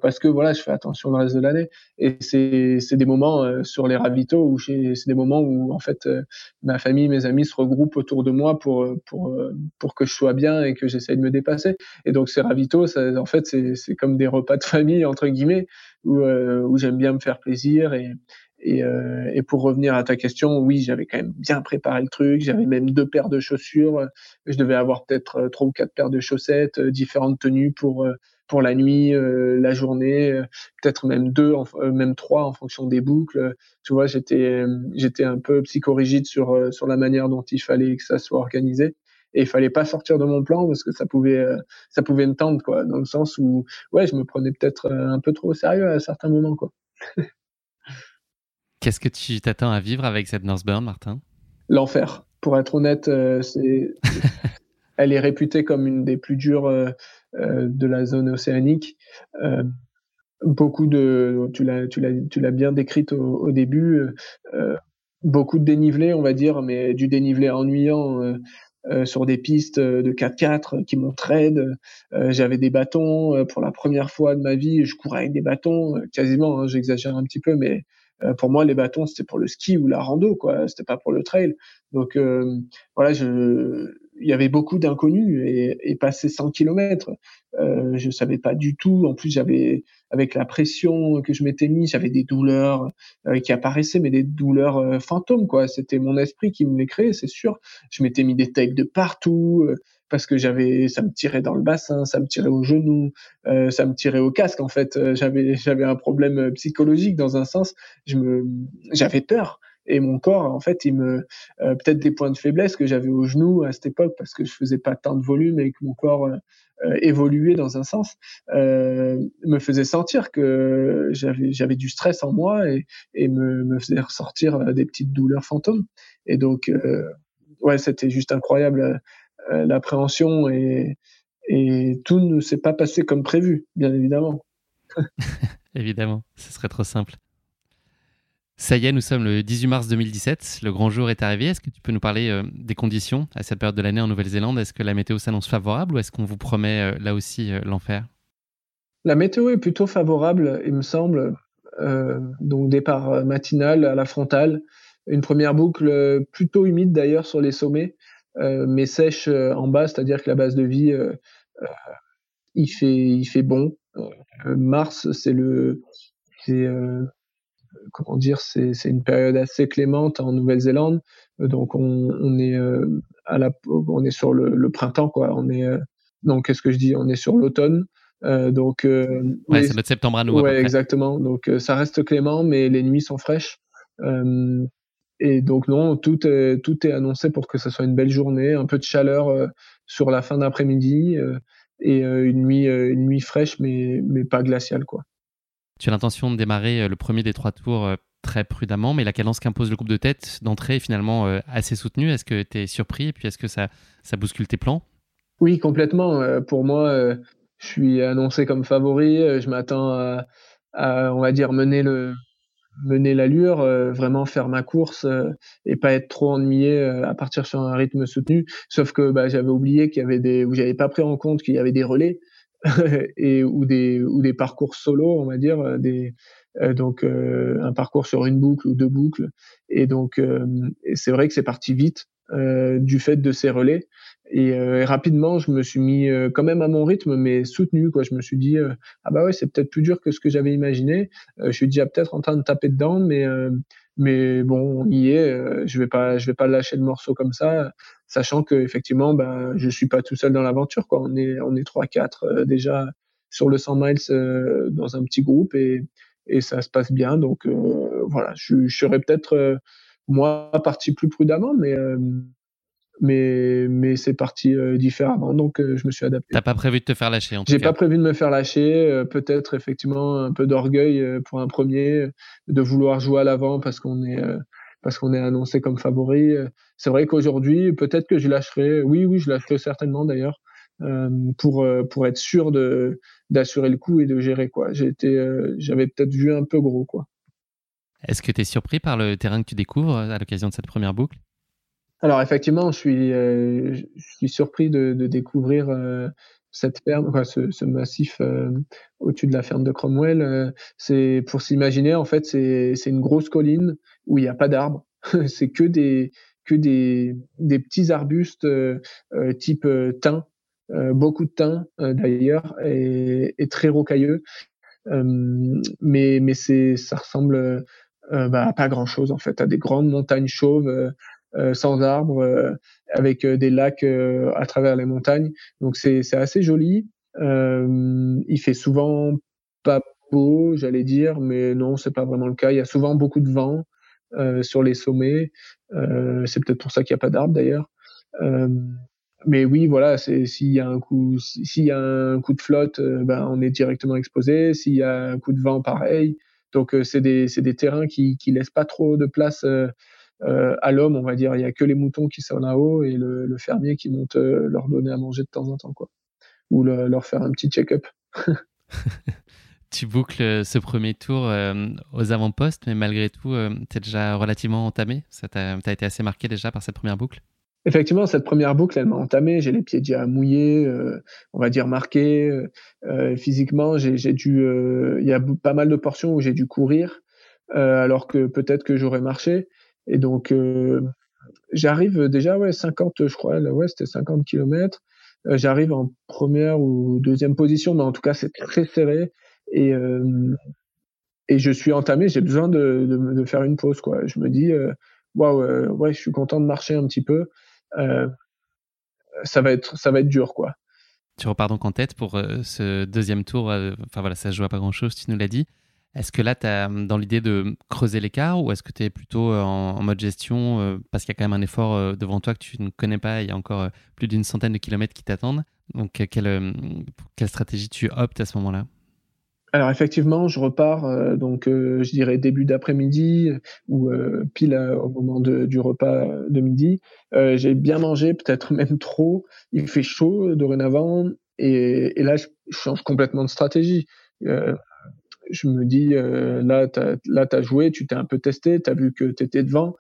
parce que voilà, je fais attention le reste de l'année. Et c'est c'est des moments euh, sur les ravitaux où c'est des moments où en fait euh, ma famille, mes amis se regroupent autour de moi pour pour pour que je sois bien et que j'essaye de me dépasser. Et donc ces ravitaux, ça, en fait, c'est c'est comme des repas de famille entre guillemets où où j'aime bien me faire plaisir et et, euh, et, pour revenir à ta question, oui, j'avais quand même bien préparé le truc. J'avais même deux paires de chaussures. Je devais avoir peut-être trois ou quatre paires de chaussettes, différentes tenues pour pour la nuit, euh, la journée, euh, peut-être même deux, euh, même trois en fonction des boucles. Tu vois, j'étais j'étais un peu psychorigide sur sur la manière dont il fallait que ça soit organisé. Et il fallait pas sortir de mon plan parce que ça pouvait ça pouvait me tendre quoi dans le sens où ouais je me prenais peut-être un peu trop au sérieux à certains moments quoi. Qu'est-ce que tu t'attends à vivre avec cette Northburn Martin? L'enfer. Pour être honnête c'est elle est réputée comme une des plus dures de la zone océanique. Euh, beaucoup de, tu l'as, bien décrite au, début, beaucoup de dénivelé, on va dire, mais du dénivelé ennuyant. sur des pistes de 4x4 qui m'ont trade. J'avais des bâtons pour la première fois de ma vie. Je courais avec des bâtons, quasiment. Hein, j'exagère un petit peu, mais pour moi, les bâtons c'était pour le ski ou la rando, quoi. C'était pas pour le trail. Donc voilà, je il y avait beaucoup d'inconnus et, et passer 100 km, euh, je savais pas du tout. En plus, j'avais avec la pression que je m'étais mis, j'avais des douleurs euh, qui apparaissaient, mais des douleurs euh, fantômes quoi. C'était mon esprit qui me les créait, c'est sûr. Je m'étais mis des tapes de partout euh, parce que j'avais, ça me tirait dans le bassin, ça me tirait au genou, ça me tirait au casque. En fait, j'avais j'avais un problème psychologique dans un sens. Je me, j'avais peur et mon corps en fait il me euh, peut-être des points de faiblesse que j'avais au genou à cette époque parce que je faisais pas tant de volume et que mon corps euh, euh, évoluait dans un sens me faisait sentir que j'avais j'avais du stress en moi et, et me, me faisait ressortir des petites douleurs fantômes. Et donc ouais c'était juste incroyable l'appréhension et et tout ne s'est pas passé comme prévu bien évidemment. Évidemment ce serait trop simple Ça y est, nous sommes le 18 mars 2017. Le grand jour est arrivé. Est-ce que tu peux nous parler euh, des conditions à cette période de l'année en Nouvelle-Zélande? Est-ce que la météo s'annonce favorable ou est-ce qu'on vous promet euh, là aussi euh, l'enfer? La météo est plutôt favorable, il me semble. donc départ matinal à la frontale. Une première boucle plutôt humide d'ailleurs sur les sommets, mais sèche en bas, c'est-à-dire que la base de vie, il, fait, il fait bon. mars, c'est le comment dire, c'est une période assez clémente en Nouvelle-Zélande. Donc on, est euh, à la, on est sur le, printemps quoi. On est euh, donc qu'est-ce que je dis? On est sur l'automne. Euh, donc ouais, c'est notre septembre à nous. Ouais, exactement. Donc ça reste clément, mais les nuits sont fraîches. et donc non, tout est tout est annoncé pour que ce soit une belle journée, un peu de chaleur sur la fin d'après-midi et une nuit une nuit fraîche, mais mais pas glaciale quoi. Tu as l'intention de démarrer euh, le premier des trois tours euh, très prudemment, mais la cadence qu'impose le groupe de tête d'entrée est finalement euh, assez soutenue. Est-ce que tu es surpris et puis est-ce que ça, ça bouscule tes plans? Oui, complètement. Pour moi, je suis annoncé comme favori. Je m'attends à, on va dire, mener le mener l'allure, vraiment faire ma course et pas être trop ennuyé à partir sur un rythme soutenu. Sauf que bah, j'avais oublié qu'il y avait des, ou j'avais pas pris en compte qu'il y avait des relais. et ou des ou des parcours solo, on va dire, euh, des euh, donc euh, un parcours sur une boucle ou deux boucles. Et donc c'est vrai que c'est parti vite du fait de ces relais. Et, rapidement, je me suis mis quand même à mon rythme, mais soutenu. Quoi. Je me suis dit ah bah ouais, c'est peut-être plus dur que ce que j'avais imaginé. je suis déjà peut-être en train de taper dedans, mais mais bon, on y est. je vais pas je vais pas lâcher le morceau comme ça sachant que effectivement, ben, je suis pas tout seul dans l'aventure. Quoi. On est on est trois quatre euh, déjà sur le 100 miles euh, dans un petit groupe et et ça se passe bien. Donc euh, voilà, je, je serais peut-être moi parti plus prudemment, mais mais mais c'est parti différemment donc je me suis adapté. T'as pas prévu de te faire lâcher en J'ai pas prévu de me faire lâcher, peut-être effectivement un peu d'orgueil pour un premier, de vouloir jouer à l'avant parce qu'on est parce qu'on est annoncé comme favori. C'est vrai qu'aujourd'hui, peut-être que je lâcherai. Oui, oui, je lâcherai certainement d'ailleurs euh, pour euh, pour être sûr de d'assurer le coup et de gérer quoi. Euh, j'avais peut-être vu un peu gros quoi. Est-ce que tu es surpris par le terrain que tu découvres à l'occasion de cette première boucle? Alors effectivement, je suis je suis surpris de, de découvrir cette ferme, ce, massif au-dessus de la ferme de Cromwell. c'est pour s'imaginer en fait, c'est une grosse colline où il n'y a pas d'arbres. c'est que des petits arbustes euh, euh type euh, thym, euh, beaucoup de thym d'ailleurs, et, très rocailleux. mais ça ressemble bah, à pas grand chose en fait, à des grandes montagnes chauves. Sans arbres, avec des lacs à travers les montagnes. Donc c'est assez joli. il fait souvent pas beau, j'allais dire, mais non, c'est pas vraiment le cas. Il y a souvent beaucoup de vent. Euh, sur les sommets. Euh, c'est peut-être pour ça qu'il n'y a pas d'arbres d'ailleurs. Euh, mais oui, voilà, s'il y a un coup, s'il y a un coup de flotte, ben on est directement exposé. S'il y a un coup de vent, pareil. Donc c'est des des terrains qui qui laissent pas trop de place euh, à l'homme, on va dire. Il y a que les moutons qui sont là-haut et le, le, fermier qui monte leur donner à manger de temps en temps, quoi, ou leur faire un petit check-up. tu boucles euh, ce premier tour euh, aux avant-postes, mais malgré tout, euh, tu es déjà relativement entamé. Tu as, été assez marqué déjà par cette première boucle? Effectivement, cette première boucle, elle m'a entamé. J'ai les pieds déjà mouillés, on va dire marqués. physiquement, j'ai dû. Il y a pas mal de portions où j'ai dû courir, alors que peut-être que j'aurais marché. Et donc, j'arrive déjà, ouais, 50, je crois, là, ouais, c'était 50 km. j'arrive en première ou deuxième position, mais en tout cas, c'est très serré et euh, et je suis entamé, j'ai besoin de, de, faire une pause quoi. Je me dis euh, waouh ouais, je suis content de marcher un petit peu. Euh, ça va être ça va être dur quoi. Tu repars donc en tête pour ce deuxième tour. Enfin voilà, ça se joue à pas grand chose, tu nous l'as dit. Est-ce que là, tu as dans l'idée de creuser l'écart ou est-ce que tu es plutôt en, mode gestion parce qu'il y a quand même un effort devant toi que tu ne connais pas Il y a encore plus d'une centaine de kilomètres qui t'attendent. Donc, quelle, stratégie tu optes à ce moment-là? Alors effectivement, je repars euh, donc euh, je dirais début d'après-midi ou euh, pile au moment du repas de midi. J'ai bien mangé, peut-être même trop. Il fait chaud dorénavant et là je change complètement de stratégie. Je me dis là, tu as joué, tu t'es un peu testé, tu as vu que tu étais devant.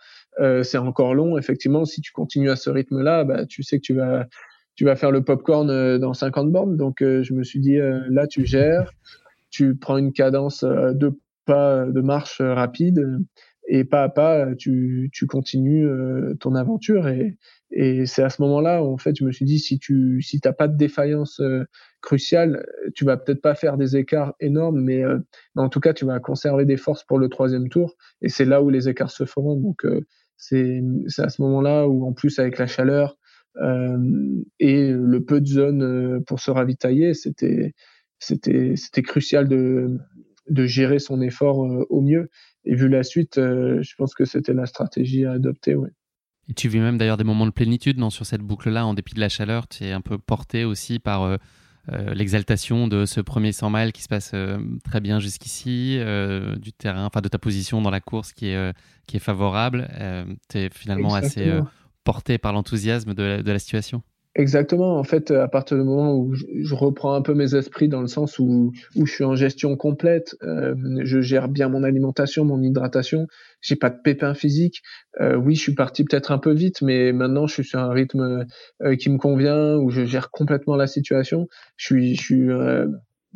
c'est encore long, effectivement. Si tu continues à ce rythme-là, bah, tu sais que tu vas, tu vas faire le popcorn dans 50 bornes. Donc, je me suis dit, là, tu gères, tu prends une cadence de pas de marche rapide et pas à pas, tu, tu continues ton aventure. Et, et c'est à ce moment-là, en fait, je me suis dit, si tu si t'as pas de défaillance euh, cruciale, tu vas peut-être pas faire des écarts énormes, mais, euh, mais, en tout cas, tu vas conserver des forces pour le troisième tour. Et c'est là où les écarts se feront. Donc, euh, c'est à ce moment-là où, en plus, avec la chaleur et le peu de zones pour se ravitailler, c'était c'était c'était crucial de de gérer son effort au mieux. Et vu la suite, je pense que c'était la stratégie à adopter. Ouais. Et tu vis même d'ailleurs des moments de plénitude non, sur cette boucle-là, en dépit de la chaleur. Tu es un peu porté aussi par euh, euh, l'exaltation de ce premier 100 miles qui se passe euh, très bien jusqu'ici, du terrain, enfin de ta position dans la course qui est, qui est favorable. tu es finalement assez porté par l'enthousiasme de, de la situation. Exactement. En fait, à partir du moment où je, reprends un peu mes esprits dans le sens où, où je suis en gestion complète, euh, je gère bien mon alimentation, mon hydratation, j'ai pas de pépins physiques. Euh, oui, je suis parti peut-être un peu vite, mais maintenant je suis sur un rythme euh, qui me convient, où je gère complètement la situation. Je suis, je suis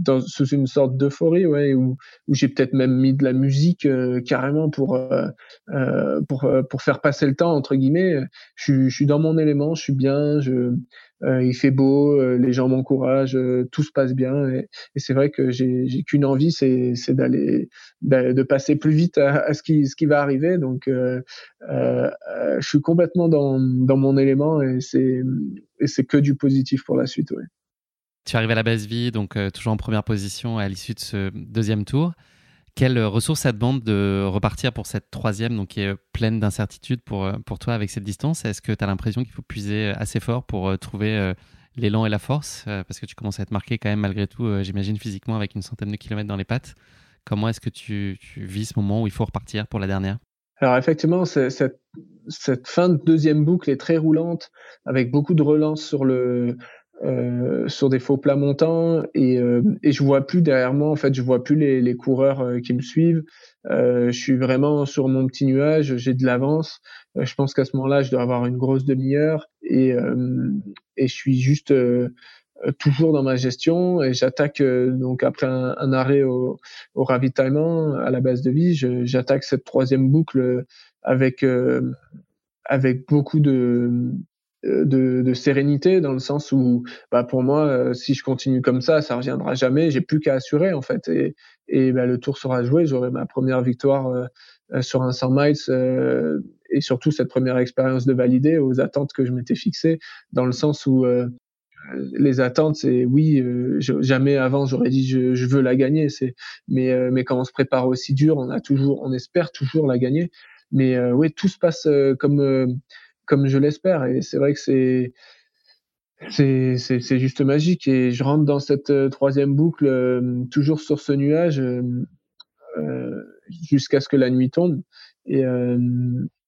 dans, sous une sorte d'euphorie, ouais, où, où j'ai peut-être même mis de la musique euh, carrément pour euh, euh pour euh, pour faire passer le temps entre guillemets. Je, je suis dans mon élément, je suis bien, je il fait beau, les gens m'encouragent, tout se passe bien, et, et c'est vrai que j'ai qu'une envie, c'est c'est d'aller de passer plus vite à, à, ce qui ce qui va arriver. Donc je suis complètement dans dans mon élément et c'est et c'est que du positif pour la suite, ouais. Tu arrives à la base vie, donc euh, toujours en première position à l'issue de ce deuxième tour. Quelle ressource ça demande de repartir pour cette troisième, donc qui est pleine d'incertitudes pour, euh, pour toi avec cette distance? Est-ce que tu as l'impression qu'il faut puiser assez fort pour euh, trouver l'élan et la force? Parce que tu commences à être marqué quand même malgré tout, j'imagine, physiquement avec une centaine de kilomètres dans les pattes. Comment est-ce que tu, vis ce moment où il faut repartir pour la dernière? Alors effectivement, cette fin de deuxième boucle est très roulante, avec beaucoup de relance sur le, euh, sur des faux plats montants et, euh, et je vois plus derrière moi en fait je vois plus les, les coureurs euh, qui me suivent. Je suis vraiment sur mon petit nuage j'ai de l'avance. Je pense qu'à ce moment-là je dois avoir une grosse demi-heure et, et je suis juste toujours dans ma gestion et j'attaque donc après un, arrêt au, au, ravitaillement à la base de vie j'attaque cette troisième boucle avec avec beaucoup de euh, de, de, sérénité dans le sens où bah pour moi euh, si je continue comme ça ça reviendra jamais. J'ai plus qu'à assurer en fait. Et, et bah, le tour sera joué. J'aurai ma première victoire euh, sur un 100 miles et surtout cette première expérience de valider aux attentes que je m'étais fixées dans le sens où les attentes c'est oui jamais avant j'aurais dit je, je, veux la gagner. C'est mais mais quand on se prépare aussi dur on a toujours on espère toujours la gagner. Mais oui tout se passe comme comme je l'espère. Et c'est vrai que c'est c'est juste magique. Et je rentre dans cette euh, troisième boucle, euh, toujours sur ce nuage, euh, jusqu'à ce que la nuit tombe. Et,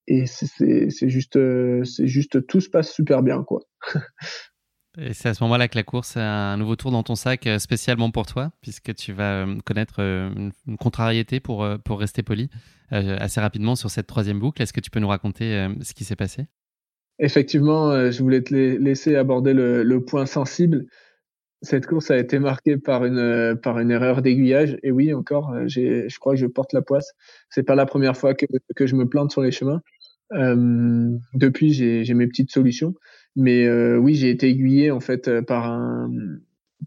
et c'est juste, c'est juste, tout se passe super bien, quoi. Et c'est à ce moment-là que la course a un nouveau tour dans ton sac spécialement pour toi, puisque tu vas connaître une, contrariété pour, pour rester poli assez rapidement sur cette troisième boucle. Est-ce que tu peux nous raconter ce qui s'est passé? Effectivement, euh, je voulais te laisser aborder le, point sensible. Cette course a été marquée par une euh, par une erreur d'aiguillage. Et oui, encore, euh, je crois que je porte la poisse. C'est pas la première fois que, que je me plante sur les chemins. Depuis, j'ai, mes petites solutions. Mais oui, j'ai été aiguillé en fait par un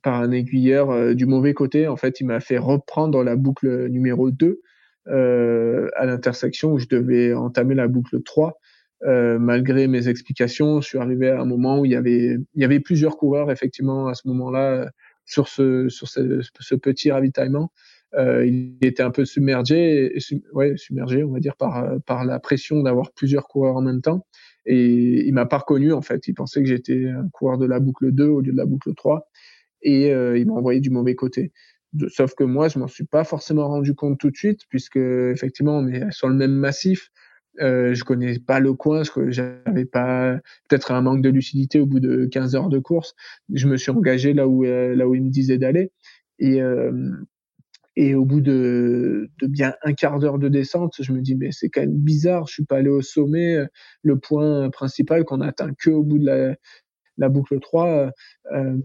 par un aiguilleur du mauvais côté. En fait, il m'a fait reprendre la boucle numéro 2 à l'intersection où je devais entamer la boucle 3. Euh, malgré mes explications, je suis arrivé à un moment où il y avait, il y avait plusieurs coureurs effectivement à ce moment-là sur ce, sur ce, petit ravitaillement. Euh, il était un peu submergé, ouais, submergé, on va dire par par la pression d'avoir plusieurs coureurs en même temps. Et il m'a pas reconnu en fait. Il pensait que j'étais un coureur de la boucle 2 au lieu de la boucle 3, et euh, il m'a envoyé du mauvais côté. sauf que moi, je m'en suis pas forcément rendu compte tout de suite, puisque effectivement, on est sur le même massif. Euh, je connais pas le coin, j'avais pas peut-être un manque de lucidité au bout de 15 heures de course. Je me suis engagé là où euh, là où il me disait d'aller et euh, Et au bout de, de bien un quart d'heure de descente, je me dis mais c'est quand même bizarre, je suis pas allé au sommet. Le point principal qu'on atteint que au bout de la, la boucle 3, euh,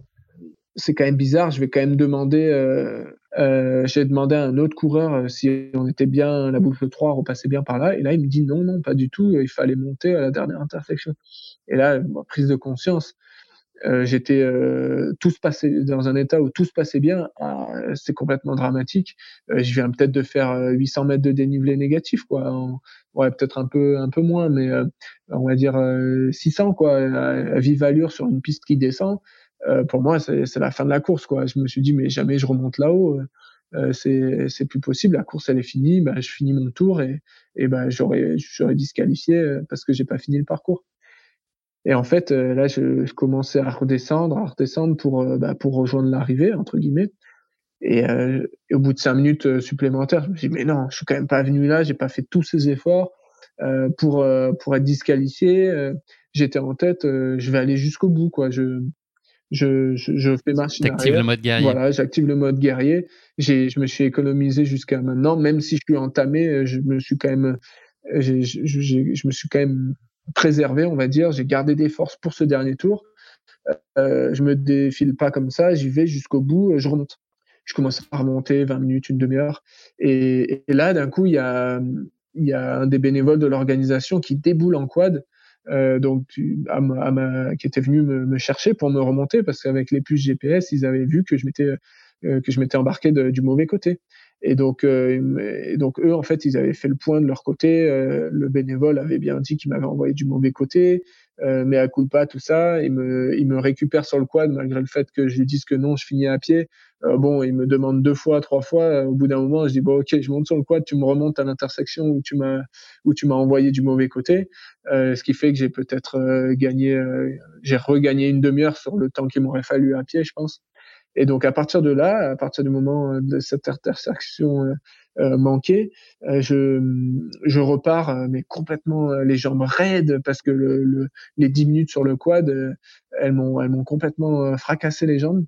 c'est quand même bizarre. Je vais quand même demander. Euh, euh, j'ai demandé à un autre coureur si on était bien la boucle 3, repassait bien par là. Et là, il me dit non, non, pas du tout. Il fallait monter à la dernière intersection. Et là, prise de conscience. Euh, j'étais euh, tout se passait dans un état où tout se passait bien. Ah, c'est complètement dramatique. Euh, je viens peut-être de faire 800 mètres de dénivelé négatif, quoi. ouais, peut-être un peu un peu moins, mais on va dire 600, quoi, à, vive allure sur une piste qui descend. Pour moi, c'est la fin de la course, quoi. Je me suis dit, mais jamais je remonte là-haut. c'est c'est plus possible. La course, elle est finie. Bah, je finis mon tour et et bah, j'aurais disqualifié parce que j'ai pas fini le parcours. Et en fait, euh, là, je, je, commençais à redescendre, à redescendre pour, euh, bah, pour rejoindre l'arrivée, entre guillemets. Et, euh, et, au bout de cinq minutes supplémentaires, je me suis dit, mais non, je suis quand même pas venu là, j'ai pas fait tous ces efforts euh, pour, pour être disqualifié. J'étais en tête, je vais aller jusqu'au bout, quoi. Je, je, je, je fais machine T'actives le mode guerrier. Voilà, j'active le mode guerrier. J'ai, je me suis économisé jusqu'à maintenant, même si je suis entamé, je me suis quand même, je, je, je me suis quand même préservé, on va dire. J'ai gardé des forces pour ce dernier tour. Euh, je me défile pas comme ça, j'y vais jusqu'au bout, je remonte. Je commence à remonter 20 minutes, une demi-heure. Et, là, d'un coup, il y a, y a un des bénévoles de l'organisation qui déboule en quad, euh, donc à ma, qui était venu me, me, chercher pour me remonter parce qu'avec les puces GPS, ils avaient vu que je m'étais euh, que je m'étais embarqué de, du mauvais côté. Et donc, euh, donc eux, en fait, ils avaient fait le point de leur côté. Euh, le bénévole avait bien dit qu'il m'avait envoyé du mauvais côté, euh, mais à coup de pas tout ça, il me, il me récupère sur le quad malgré le fait que je lui dise que non, je finis à pied. Bon, il me demande deux fois, trois fois. Au bout d'un moment, je dis bon, ok, je monte sur le quad, tu me remontes à l'intersection où tu m'as, où tu m'as envoyé du mauvais côté. ce qui fait que j'ai peut-être gagné, j'ai regagné une demi-heure sur le temps qu'il m'aurait fallu à pied, je pense. Et donc à partir de là, à partir du moment euh, de cette intersection euh, euh manquée, euh, je, je repars mais complètement les jambes raides parce que le, le, les 10 minutes sur le quad, elles m'ont elles m'ont complètement fracassé les jambes.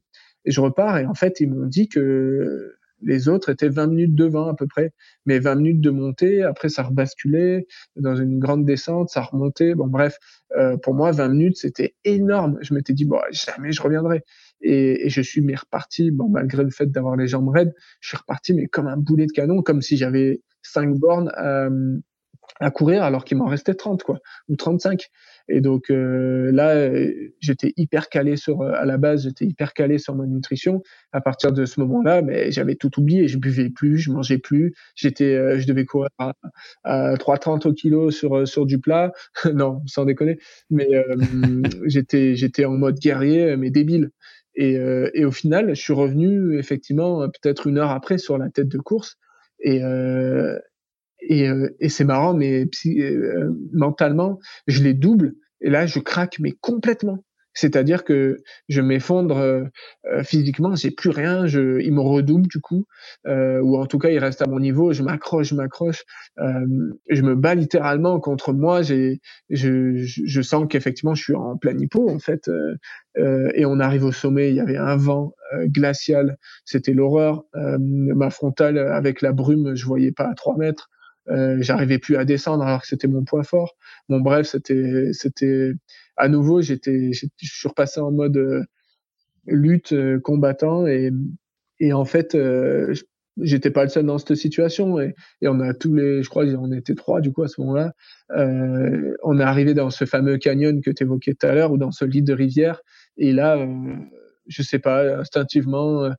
Et je repars et en fait ils m'ont dit que les autres étaient 20 minutes devant à peu près, mais 20 minutes de montée, après ça rebasculait dans une grande descente, ça remontait. Bon bref, euh, pour moi 20 minutes c'était énorme. Je m'étais dit bon jamais je reviendrai. Et, et, je suis mais reparti, bon malgré le fait d'avoir les jambes raides, je suis reparti mais comme un boulet de canon, comme si j'avais cinq bornes euh, à courir alors qu'il m'en restait 30 quoi ou 35 et donc euh, là j'étais hyper calé sur euh, à la base j'étais hyper calé sur ma nutrition. À partir de ce moment-là mais j'avais tout oublié. Je buvais plus je mangeais plus. J'étais euh, je devais courir à, à 3,30 au kilo sur sur du plat. Non sans déconner. Mais j'étais j'étais en mode guerrier mais débile. Et, et au final je suis revenu effectivement peut-être une heure après sur la tête de course. Et, euh, et c'est marrant, mais euh, mentalement, je les double et là, je craque, mais complètement. C'est-à-dire que je m'effondre euh, physiquement, j'ai plus rien, je, il me redouble du coup, euh, ou en tout cas il reste à mon niveau, je m'accroche, je m'accroche, euh, je me bats littéralement contre moi, j'ai, je, je, sens qu'effectivement je suis en plein hypo en fait, et on arrive au sommet, il y avait un vent glacial, c'était l'horreur, ma frontale avec la brume, je voyais pas à 3 mètres, euh, j'arrivais plus à descendre alors que c'était mon point fort. Bon bref, c'était c'était à nouveau j'étais je suis repassé en mode euh, lutte euh, combattant et et en fait j'étais pas le seul dans cette situation et, et, on a tous les je crois on était trois du coup à ce moment-là on est arrivé dans ce fameux canyon que tu évoquais tout à l'heure ou dans ce lit de rivière et là je sais pas instinctivement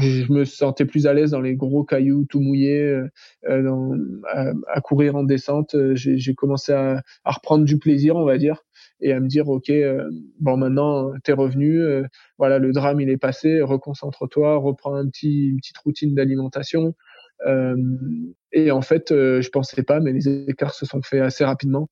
je me sentais plus à l'aise dans les gros cailloux tout mouillés, euh, euh dans, à, à, courir en descente. Euh, j'ai commencé à, à, reprendre du plaisir, on va dire, et à me dire ok, euh, bon maintenant t'es revenu, euh, voilà le drame il est passé, reconcentre-toi, reprends un petit une petite routine d'alimentation. et en fait, je pensais pas, mais les écarts se sont faits assez rapidement,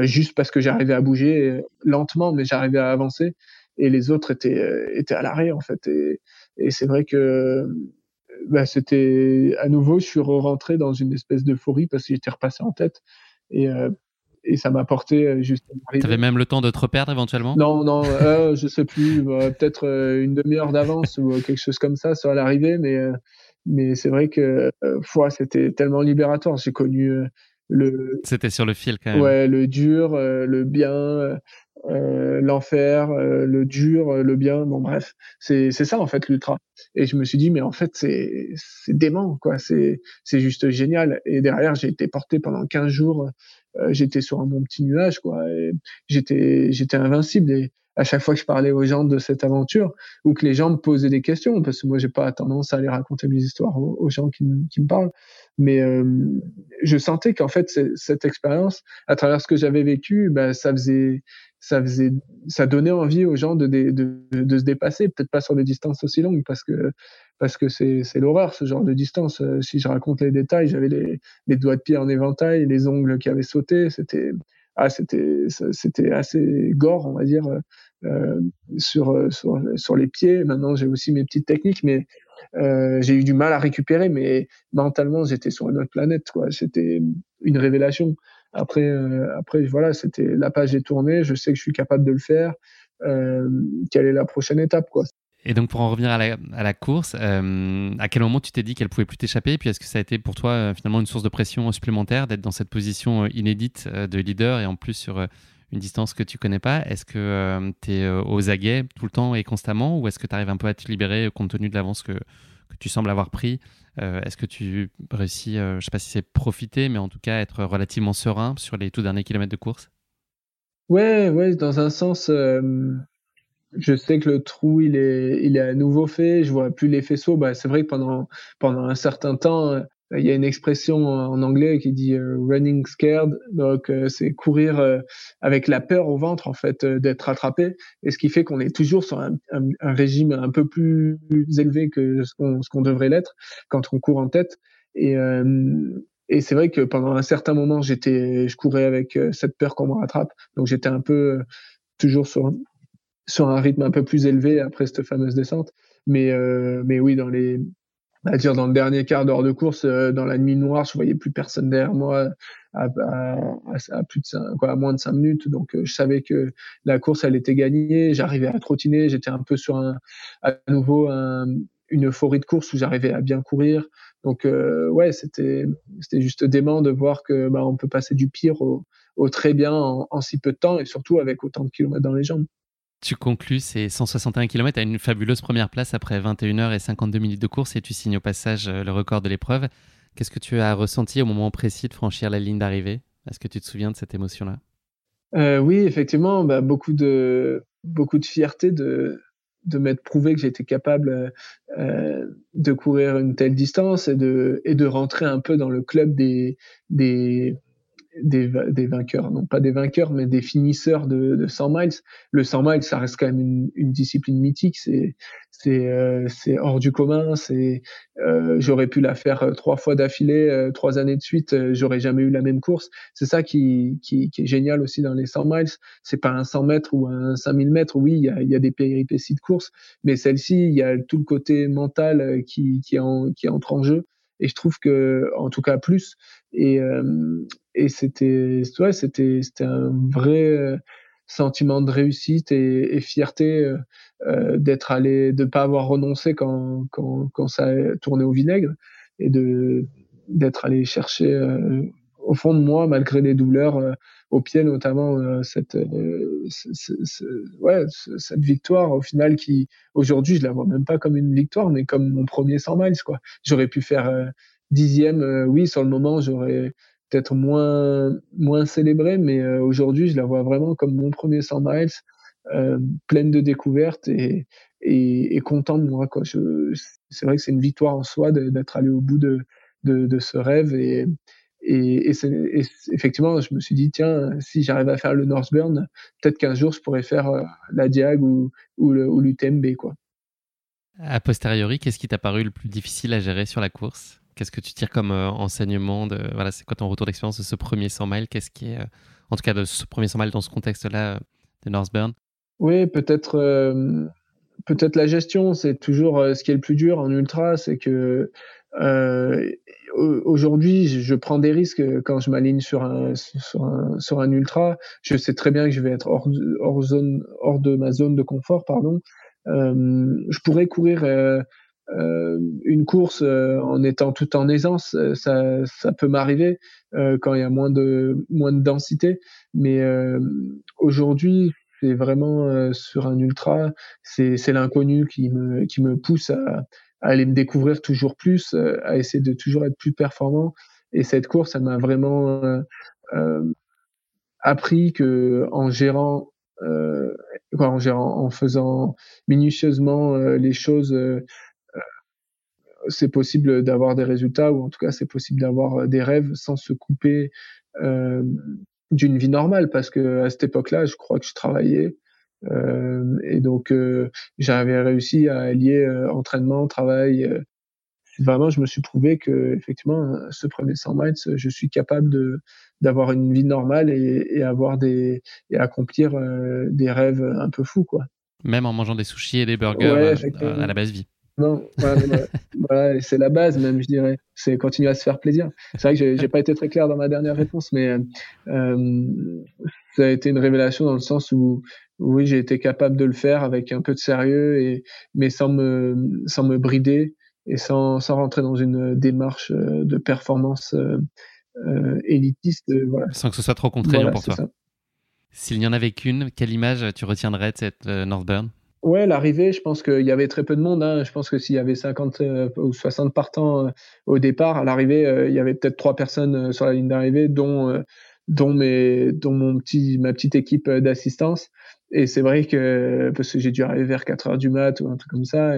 juste parce que j'arrivais à bouger lentement, mais j'arrivais à avancer et les autres étaient étaient à l'arrêt en fait. Et, et c'est vrai que bah, c'était à nouveau, je suis rentré dans une espèce d'euphorie parce que j'étais repassé en tête et euh, et ça m'a porté euh, juste. Tu avais même le temps de te reperdre éventuellement? Non, non, euh, je sais plus, peut-être euh, une demi-heure d'avance ou quelque chose comme ça sur l'arrivée, mais mais c'est vrai que euh, c'était tellement libératoire. J'ai connu euh, le. C'était sur le fil quand même. Ouais, le dur, euh, le bien, l'enfer, le dur, le bien. Bon bref, c'est c'est ça en fait l'ultra. Et je me suis dit mais en fait c'est c'est dément quoi. C'est c'est juste génial. Et derrière j'ai été porté pendant 15 jours. j'étais sur un bon petit nuage quoi. J'étais j'étais invincible et à chaque fois que je parlais aux gens de cette aventure ou que les gens me posaient des questions, parce que moi j'ai pas tendance à aller raconter mes histoires aux, gens qui, qui, me parlent, mais euh, je sentais qu'en fait cette expérience, à travers ce que j'avais vécu, bah, ça faisait, ça faisait, ça donnait envie aux gens de, de, de, se dépasser, peut-être pas sur des distances aussi longues, parce que parce que c'est c'est l'horreur ce genre de distance. Euh, si je raconte les détails, j'avais les, les doigts de pied en éventail, les ongles qui avaient sauté, c'était ah, c'était c'était assez gore, on va dire, euh, sur, sur, sur les pieds. Maintenant, j'ai aussi mes petites techniques, mais euh, j'ai eu du mal à récupérer. Mais mentalement, j'étais sur une autre planète. C'était une révélation. Après, euh, après, voilà, c'était la page est tournée. Je sais que je suis capable de le faire. Euh, quelle est la prochaine étape, quoi. Et donc, pour en revenir à la, course, euh, à quel moment tu t'es dit qu'elle pouvait plus t'échapper? Puis est-ce que ça a été pour toi euh, finalement une source de pression supplémentaire d'être dans cette position euh, inédite de leader et en plus sur une distance que tu connais pas. Est-ce que tu es aux aguets tout le temps et constamment ou est-ce que tu arrives un peu à te libérer compte tenu de l'avance que, que, tu sembles avoir pris? Est-ce que tu réussis, je sais pas si c'est profiter, mais en tout cas être relativement serein sur les tout derniers kilomètres de course? Ouais, ouais, dans un sens je sais que le trou il est à nouveau fait je vois plus les faisceaux. Bah c'est vrai que pendant pendant un certain temps euh, il y a une expression en anglais qui dit euh, running scared. Donc euh, c'est courir avec la peur au ventre en fait d'être attrapé et ce qui fait qu'on est toujours sur un, régime un peu plus élevé que ce qu'on qu'on devrait l'être quand on court en tête. Et et c'est vrai que pendant un certain moment j'étais je courais avec cette peur qu'on me rattrape. Donc j'étais un peu toujours sur sur un rythme un peu plus élevé après cette fameuse descente. Mais, euh, mais oui, dans les, à dire dans le dernier quart d'heure de course, euh, dans la nuit noire, je voyais plus personne derrière moi à, à, à, plus de quoi, à moins de cinq minutes. Donc, euh, je savais que la course, elle était gagnée. J'arrivais à trottiner. J'étais un peu sur un, à nouveau un, une euphorie de course où j'arrivais à bien courir. Donc, euh, ouais, c'était, c'était juste dément de voir que, bah, on peut passer du pire au, au très bien en, en si peu de temps et surtout avec autant de kilomètres dans les jambes. Tu conclus ces 161 km à une fabuleuse première place après 21 heures et 52 minutes de course et tu signes au passage euh, le record de l'épreuve. Qu'est-ce que tu as ressenti au moment précis de franchir la ligne d'arrivée? Est-ce que tu te souviens de cette émotion-là? Euh, Oui, effectivement, bah, beaucoup, de, beaucoup de fierté de, de m'être prouvé que j'étais capable euh, de courir une telle distance et de, et de rentrer un peu dans le club des, des, des, des, vainqueurs, non pas des vainqueurs, mais des finisseurs de, de 100 miles. Le 100 miles, ça reste quand même une, une discipline mythique. C'est c'est euh, hors du commun. C'est euh, j'aurais pu la faire euh, trois fois d'affilée, euh, trois années de suite, euh, j'aurais jamais eu la même course. C'est ça qui, qui, qui est génial aussi dans les 100 miles. C'est pas un 100 mètres ou un 5000 mètres. Oui, il y a, y a des péripéties de course, mais celle-ci, il y a tout le côté mental qui qui, en, qui entre en jeu et je trouve que en tout cas plus. Et euh, et c'était ouais c'était c'était un vrai euh, sentiment de réussite et, fierté euh, euh, d'être allé de pas avoir renoncé quand quand quand ça a tourné au vinaigre et de d'être allé chercher euh, au fond de moi malgré les douleurs au pied notamment euh, cette euh, ouais cette victoire au final qui aujourd'hui je la vois même pas comme une victoire mais comme mon premier 100 miles quoi. J'aurais pu faire euh, dixième oui sur le moment j'aurais peut-être moins moins célébré mais aujourd'hui je la vois vraiment comme mon premier 100 miles pleine de découvertes et, et, et content de moi quoi. C'est vrai que c'est une victoire en soi d'être allé au bout de, de, de ce rêve et, et, et, effectivement, je me suis dit, tiens, si j'arrive à faire le Northburn, peut-être qu'un jour, je pourrais faire euh, la Diag ou, ou l'UTMB. Quoi. A posteriori, qu'est-ce qui t'a paru le plus difficile à gérer sur la course? Qu'est-ce que tu tires comme euh, enseignement de, voilà, C'est quoi ton retour d'expérience de ce premier 100 miles? Qu'est-ce qui est, euh, en tout cas, de ce premier 100 miles dans ce contexte-là de Northburn Oui, peut-être peut-être la gestion, c'est toujours ce qui est le plus dur en ultra, c'est que euh, aujourd'hui, je prends des risques quand je m'aligne sur un, sur un, sur un ultra. Je sais très bien que je vais être hors, hors zone, hors de ma zone de confort, pardon. Euh, je pourrais courir euh, une course en étant tout en aisance, ça, ça peut m'arriver quand il y a moins de moins de densité. Mais aujourd'hui, c'est vraiment sur un ultra, c'est l'inconnu qui me qui me pousse à, à aller me découvrir toujours plus, à essayer de toujours être plus performant. Et cette course, elle m'a vraiment euh, appris que en gérant, euh, en gérant, en faisant minutieusement euh, les choses, euh, c'est possible d'avoir des résultats ou en tout cas c'est possible d'avoir des rêves sans se couper d'une vie normale parce que à cette époque-là, je crois que je travaillais euh, et donc j'avais réussi à allier entraînement, travail, vraiment, je me suis prouvé que effectivement, ce premier 100 miles, je suis capable de d'avoir une vie normale et, et avoir des et accomplir euh, des rêves un peu fous, quoi. Même en mangeant des sushis et des burgers euh, à la base vie. Non, voilà, voilà c'est la base même, je dirais. C'est continuer à se faire plaisir. C'est vrai que j'ai pas été très clair dans ma dernière réponse, mais euh, ça a été une révélation dans le sens où oui, j'ai été capable de le faire avec un peu de sérieux et mais sans me sans me brider et sans, sans rentrer dans une démarche euh, de performance euh, euh, élitiste. Voilà. Sans que ce soit trop contraignant pour toi. S'il n'y en avait qu'une, quelle image tu retiendrais de cette Northburn? Ouais, l'arrivée, je pense qu'il y avait très peu de monde. Hein. Je pense que s'il y avait 50 ou 60 partants au départ, à l'arrivée, il y avait peut-être trois personnes sur la ligne d'arrivée, dont dont mes dont mon petit ma petite équipe d'assistance et c'est vrai que parce que j'ai dû arriver vers 4 heures du mat ou un truc comme ça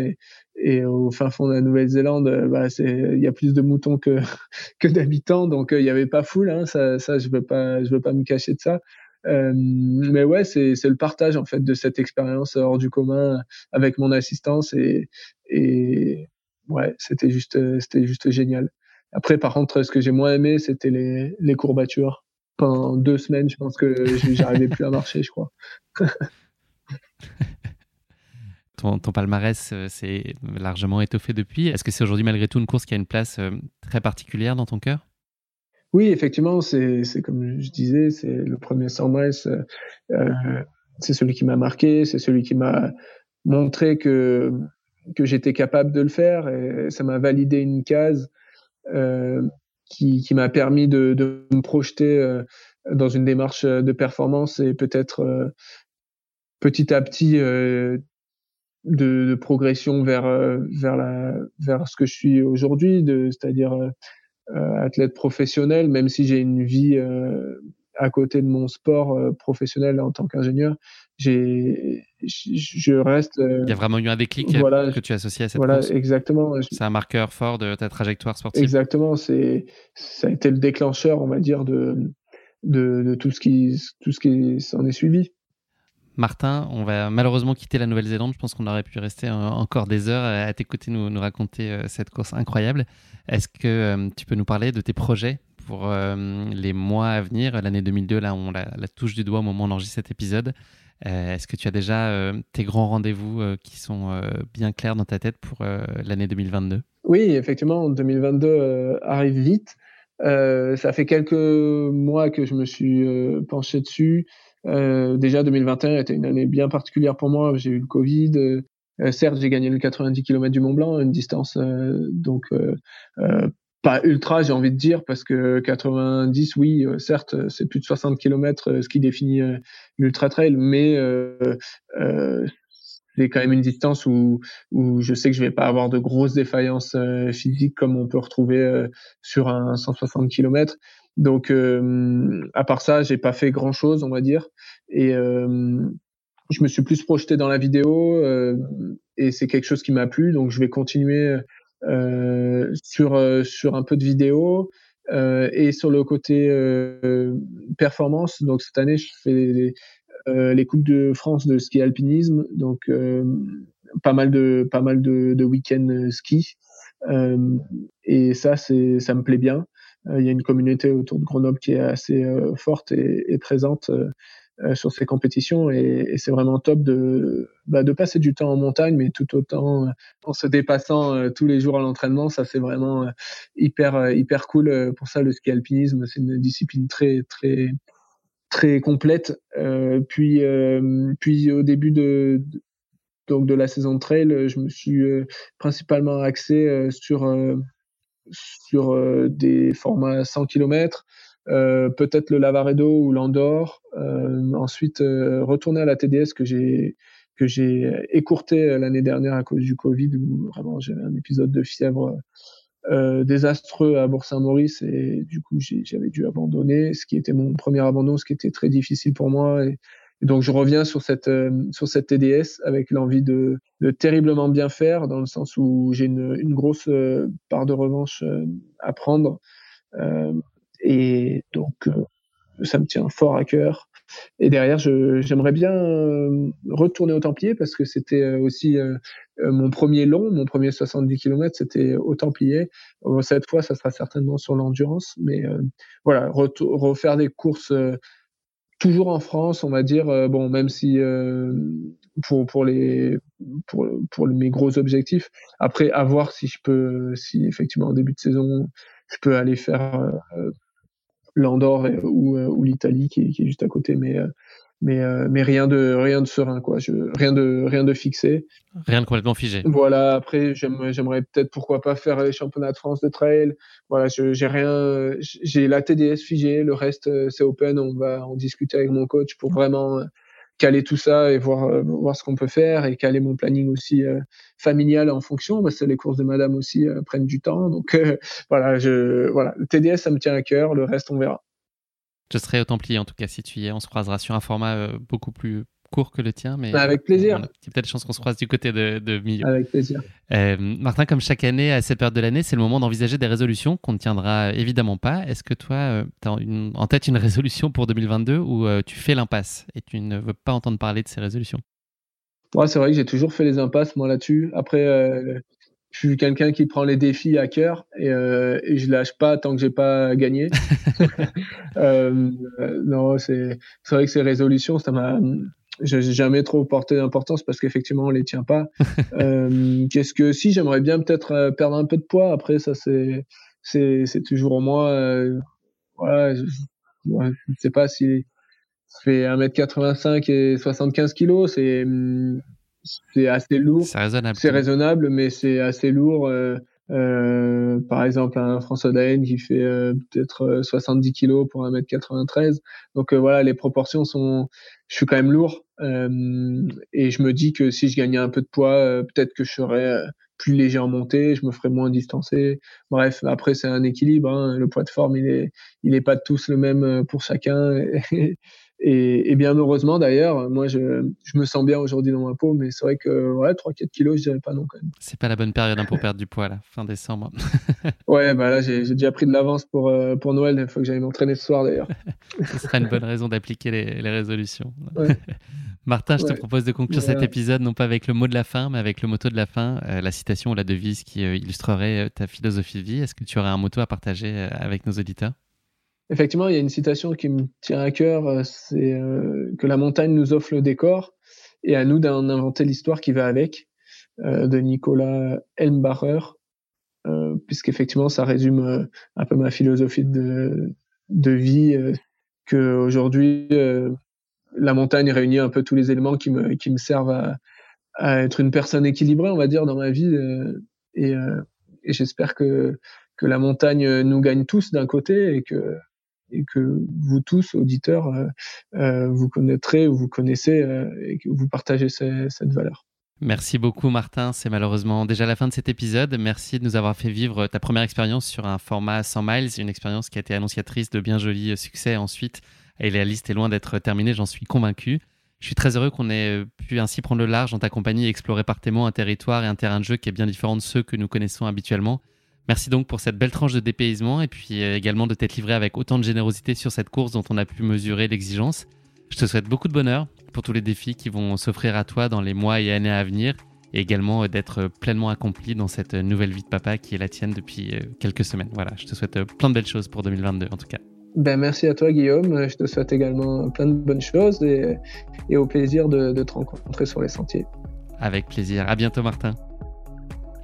et, au fin fond de la Nouvelle-Zélande bah il y a plus de moutons que que d'habitants donc il y avait pas foule hein, ça ça je veux veux pas me cacher de ça euh, mais ouais c'est le partage en fait de cette expérience hors du commun avec mon assistance et ouais c'était juste c'était juste génial après par contre ce que j'ai moins aimé c'était les courbatures pendant deux semaines, je pense que j'arrivais plus à marcher, je crois. ton, palmarès euh, s'est largement étoffé depuis. Est-ce que c'est aujourd'hui malgré tout une course qui a une place euh, très particulière dans ton cœur? Oui, effectivement, c'est comme je disais, c'est le premier 100 miles, euh, c'est celui qui m'a marqué, c'est celui qui m'a montré que, que j'étais capable de le faire et ça m'a validé une case qui, qui m'a permis de, de, me projeter euh, dans une démarche euh, de performance et peut-être euh, petit à petit de, de, progression vers vers la vers ce que je suis aujourd'hui, c'est-à-dire athlète professionnel, même si j'ai une vie à côté de mon sport euh, professionnel en tant qu'ingénieur, j'ai, je reste. Euh, Il y a vraiment eu un déclic voilà, que tu associes à cette voilà, exactement. C'est un marqueur fort de ta trajectoire sportive. Exactement, c'est ça a été le déclencheur, on va dire, de de, de tout ce qui tout ce qui s'en est suivi. Martin, on va malheureusement quitter la Nouvelle-Zélande. Je pense qu'on aurait pu rester encore des heures à t'écouter nous, nous raconter euh, cette course incroyable. Est-ce que tu peux nous parler de tes projets pour euh, les mois à venir, l'année 2002, là on la, touche du doigt au moment où on enregistre cet épisode. Euh, est-ce que tu as déjà euh, tes grands rendez-vous qui sont bien clairs dans ta tête pour l'année 2022 Oui, effectivement, 2022 arrive vite. ça fait quelques mois que je me suis penché dessus. Déjà, 2021 était une année bien particulière pour moi. J'ai eu le Covid. certes, j'ai gagné le 90 km du Mont Blanc, une distance donc pas ultra, j'ai envie de dire, parce que 90, oui, euh, certes, c'est plus de 60 km, euh, ce qui définit euh, l'ultra trail, mais c'est quand même une distance où, où je sais que je vais pas avoir de grosses défaillances physiques comme on peut retrouver sur un 160 km. Donc, à part ça, j'ai pas fait grand chose, on va dire, et je me suis plus projeté dans la vidéo et c'est quelque chose qui m'a plu, donc je vais continuer euh, sur euh, sur un peu de vidéo euh, et sur le côté performance. Donc cette année, je fais les, les coupes de France de ski alpinisme, donc pas mal de pas mal de, de week-ends ski. et ça, c'est ça me plaît bien. Il y a une communauté autour de Grenoble qui est assez forte et, présente euh, sur ces compétitions et, c'est vraiment top de, bah, de passer du temps en montagne, mais tout autant euh, en se dépassant euh, tous les jours à l'entraînement. Ça, c'est vraiment hyper, hyper cool. Pour ça, le ski alpinisme, c'est une discipline très, très, très complète. puis, puis au début de, donc de la saison de trail, je me suis principalement axé sur sur des formats 100 km, peut-être le Lavaredo ou l'Andorre. ensuite, retourner à la TDS que j'ai que j'ai écourté l'année dernière à cause du Covid, où vraiment j'avais un épisode de fièvre euh, désastreux à Bourg-Saint-Maurice et du coup j'avais dû abandonner, ce qui était mon premier abandon, ce qui était très difficile pour moi. Donc je reviens sur cette euh, sur cette TDS avec l'envie de, de, terriblement bien faire, dans le sens où j'ai une, une, grosse euh, part de revanche à prendre. et donc ça me tient fort à cœur. Et derrière, j'aimerais bien euh, retourner au Templier parce que c'était euh, aussi euh, mon premier long, mon premier 70 km, c'était au Templier. cette fois, ça sera certainement sur l'endurance, mais voilà, refaire des courses toujours en France, on va dire. bon, même si pour pour les pour pour mes gros objectifs. Après, à voir si je peux, si effectivement en début de saison, je peux aller faire l'Andorre ou, euh, ou l'Italie qui, qui, est juste à côté, mais euh, mais euh, mais rien de rien de serein quoi. Je, rien de rien de fixé. Rien de complètement figé. Voilà après j'aimerais peut-être pourquoi pas faire les championnats de France de trail. Voilà j'ai rien j'ai la TDS figée. Le reste c'est open. On va en discuter avec mon coach pour vraiment caler tout ça et voir euh, voir ce qu'on peut faire et caler mon planning aussi euh, familial en fonction parce que les courses de madame aussi euh, prennent du temps. Donc voilà je voilà. Le TDS ça me tient à cœur. Le reste on verra je serai au Templier en tout cas si tu y es on se croisera sur un format beaucoup plus court que le tien, mais bah, avec plaisir. C'est peut-être chance qu'on se croise du côté de, de. Avec plaisir. Euh, Martin, comme chaque année à cette période de l'année, c'est le moment d'envisager des résolutions qu'on ne tiendra évidemment pas. Est-ce que toi, euh, tu as en tête une résolution pour 2022 ou euh, tu fais l'impasse et tu ne veux pas entendre parler de ces résolutions? Moi, c'est vrai que j'ai toujours fait les impasses moi là-dessus. Après, je suis quelqu'un qui prend les défis à cœur et, euh, et je lâche pas tant que j'ai pas gagné. euh, non, c'est vrai que ces résolutions, ça m'a j'ai jamais trop porté d'importance parce qu'effectivement on les tient pas. euh, Qu'est-ce que si j'aimerais bien peut-être euh, perdre un peu de poids. Après ça c'est c'est c'est toujours moi. Euh, voilà, je, ne sais pas si ça fait 1m85 et 75 kilos, c'est c'est assez lourd. C'est raisonnable. C'est raisonnable, mais c'est assez lourd. Euh, euh, par exemple, un François Daen qui fait euh, peut-être 70 kilos pour 1m93. Donc voilà, les proportions sont. Je suis quand même lourd et je me dis que si je gagnais un peu de poids, peut-être que je serais plus léger en montée, je me ferais moins distancer. Bref, après c'est un équilibre. Hein. Le poids de forme, il est, il est pas tous le même pour chacun. Et, et, bien heureusement d'ailleurs, moi je, je, me sens bien aujourd'hui dans ma peau, mais c'est vrai que ouais, 3-4 kilos, je dirais pas non quand même. C'est pas la bonne période hein, pour perdre du poids là, fin décembre. ouais, bah là j'ai déjà pris de l'avance pour, euh, pour Noël, il faut que j'aille m'entraîner ce soir d'ailleurs. ce sera une bonne raison d'appliquer les, les, résolutions. Ouais. Martin, je te propose de conclure cet épisode non pas avec le mot de la fin, mais avec le motto de la fin, euh, la citation ou la devise qui euh, illustrerait ta philosophie de vie. Est-ce que tu aurais un motto à partager avec nos auditeurs? Effectivement, il y a une citation qui me tient à cœur, euh, c'est euh, que la montagne nous offre le décor et à nous d'en inventer l'histoire qui va avec, euh, de Nicolas Elmbacher, euh, puisqu'effectivement ça résume un peu ma philosophie de, de vie, que aujourd'hui la montagne réunit un peu tous les éléments qui me, qui me servent à, à être une personne équilibrée, on va dire, dans ma vie, et, et j'espère que que la montagne nous gagne tous d'un côté et que et que vous tous, auditeurs, euh, euh, vous connaîtrez ou vous connaissez euh, et que vous partagez cette valeur. Merci beaucoup Martin, c'est malheureusement déjà la fin de cet épisode. Merci de nous avoir fait vivre ta première expérience sur un format 100 miles, une expérience qui a été annonciatrice de bien jolis succès ensuite. Et la liste est loin d'être terminée, j'en suis convaincu. Je suis très heureux qu'on ait pu ainsi prendre le large en ta compagnie et explorer par tes mots un territoire et un terrain de jeu qui est bien différent de ceux que nous connaissons habituellement. Merci donc pour cette belle tranche de dépaysement et puis euh, également de t'être livré avec autant de générosité sur cette course dont on a pu mesurer l'exigence. Je te souhaite beaucoup de bonheur pour tous les défis qui vont s'offrir à toi dans les mois et années à venir et également euh, d'être pleinement accompli dans cette nouvelle vie de papa qui est la tienne depuis euh, quelques semaines. Voilà, je te souhaite plein de belles choses pour 2022 en tout cas. Ben, merci à toi Guillaume, je te souhaite également plein de bonnes choses et, et au plaisir de, de te rencontrer sur les sentiers. Avec plaisir, à bientôt Martin.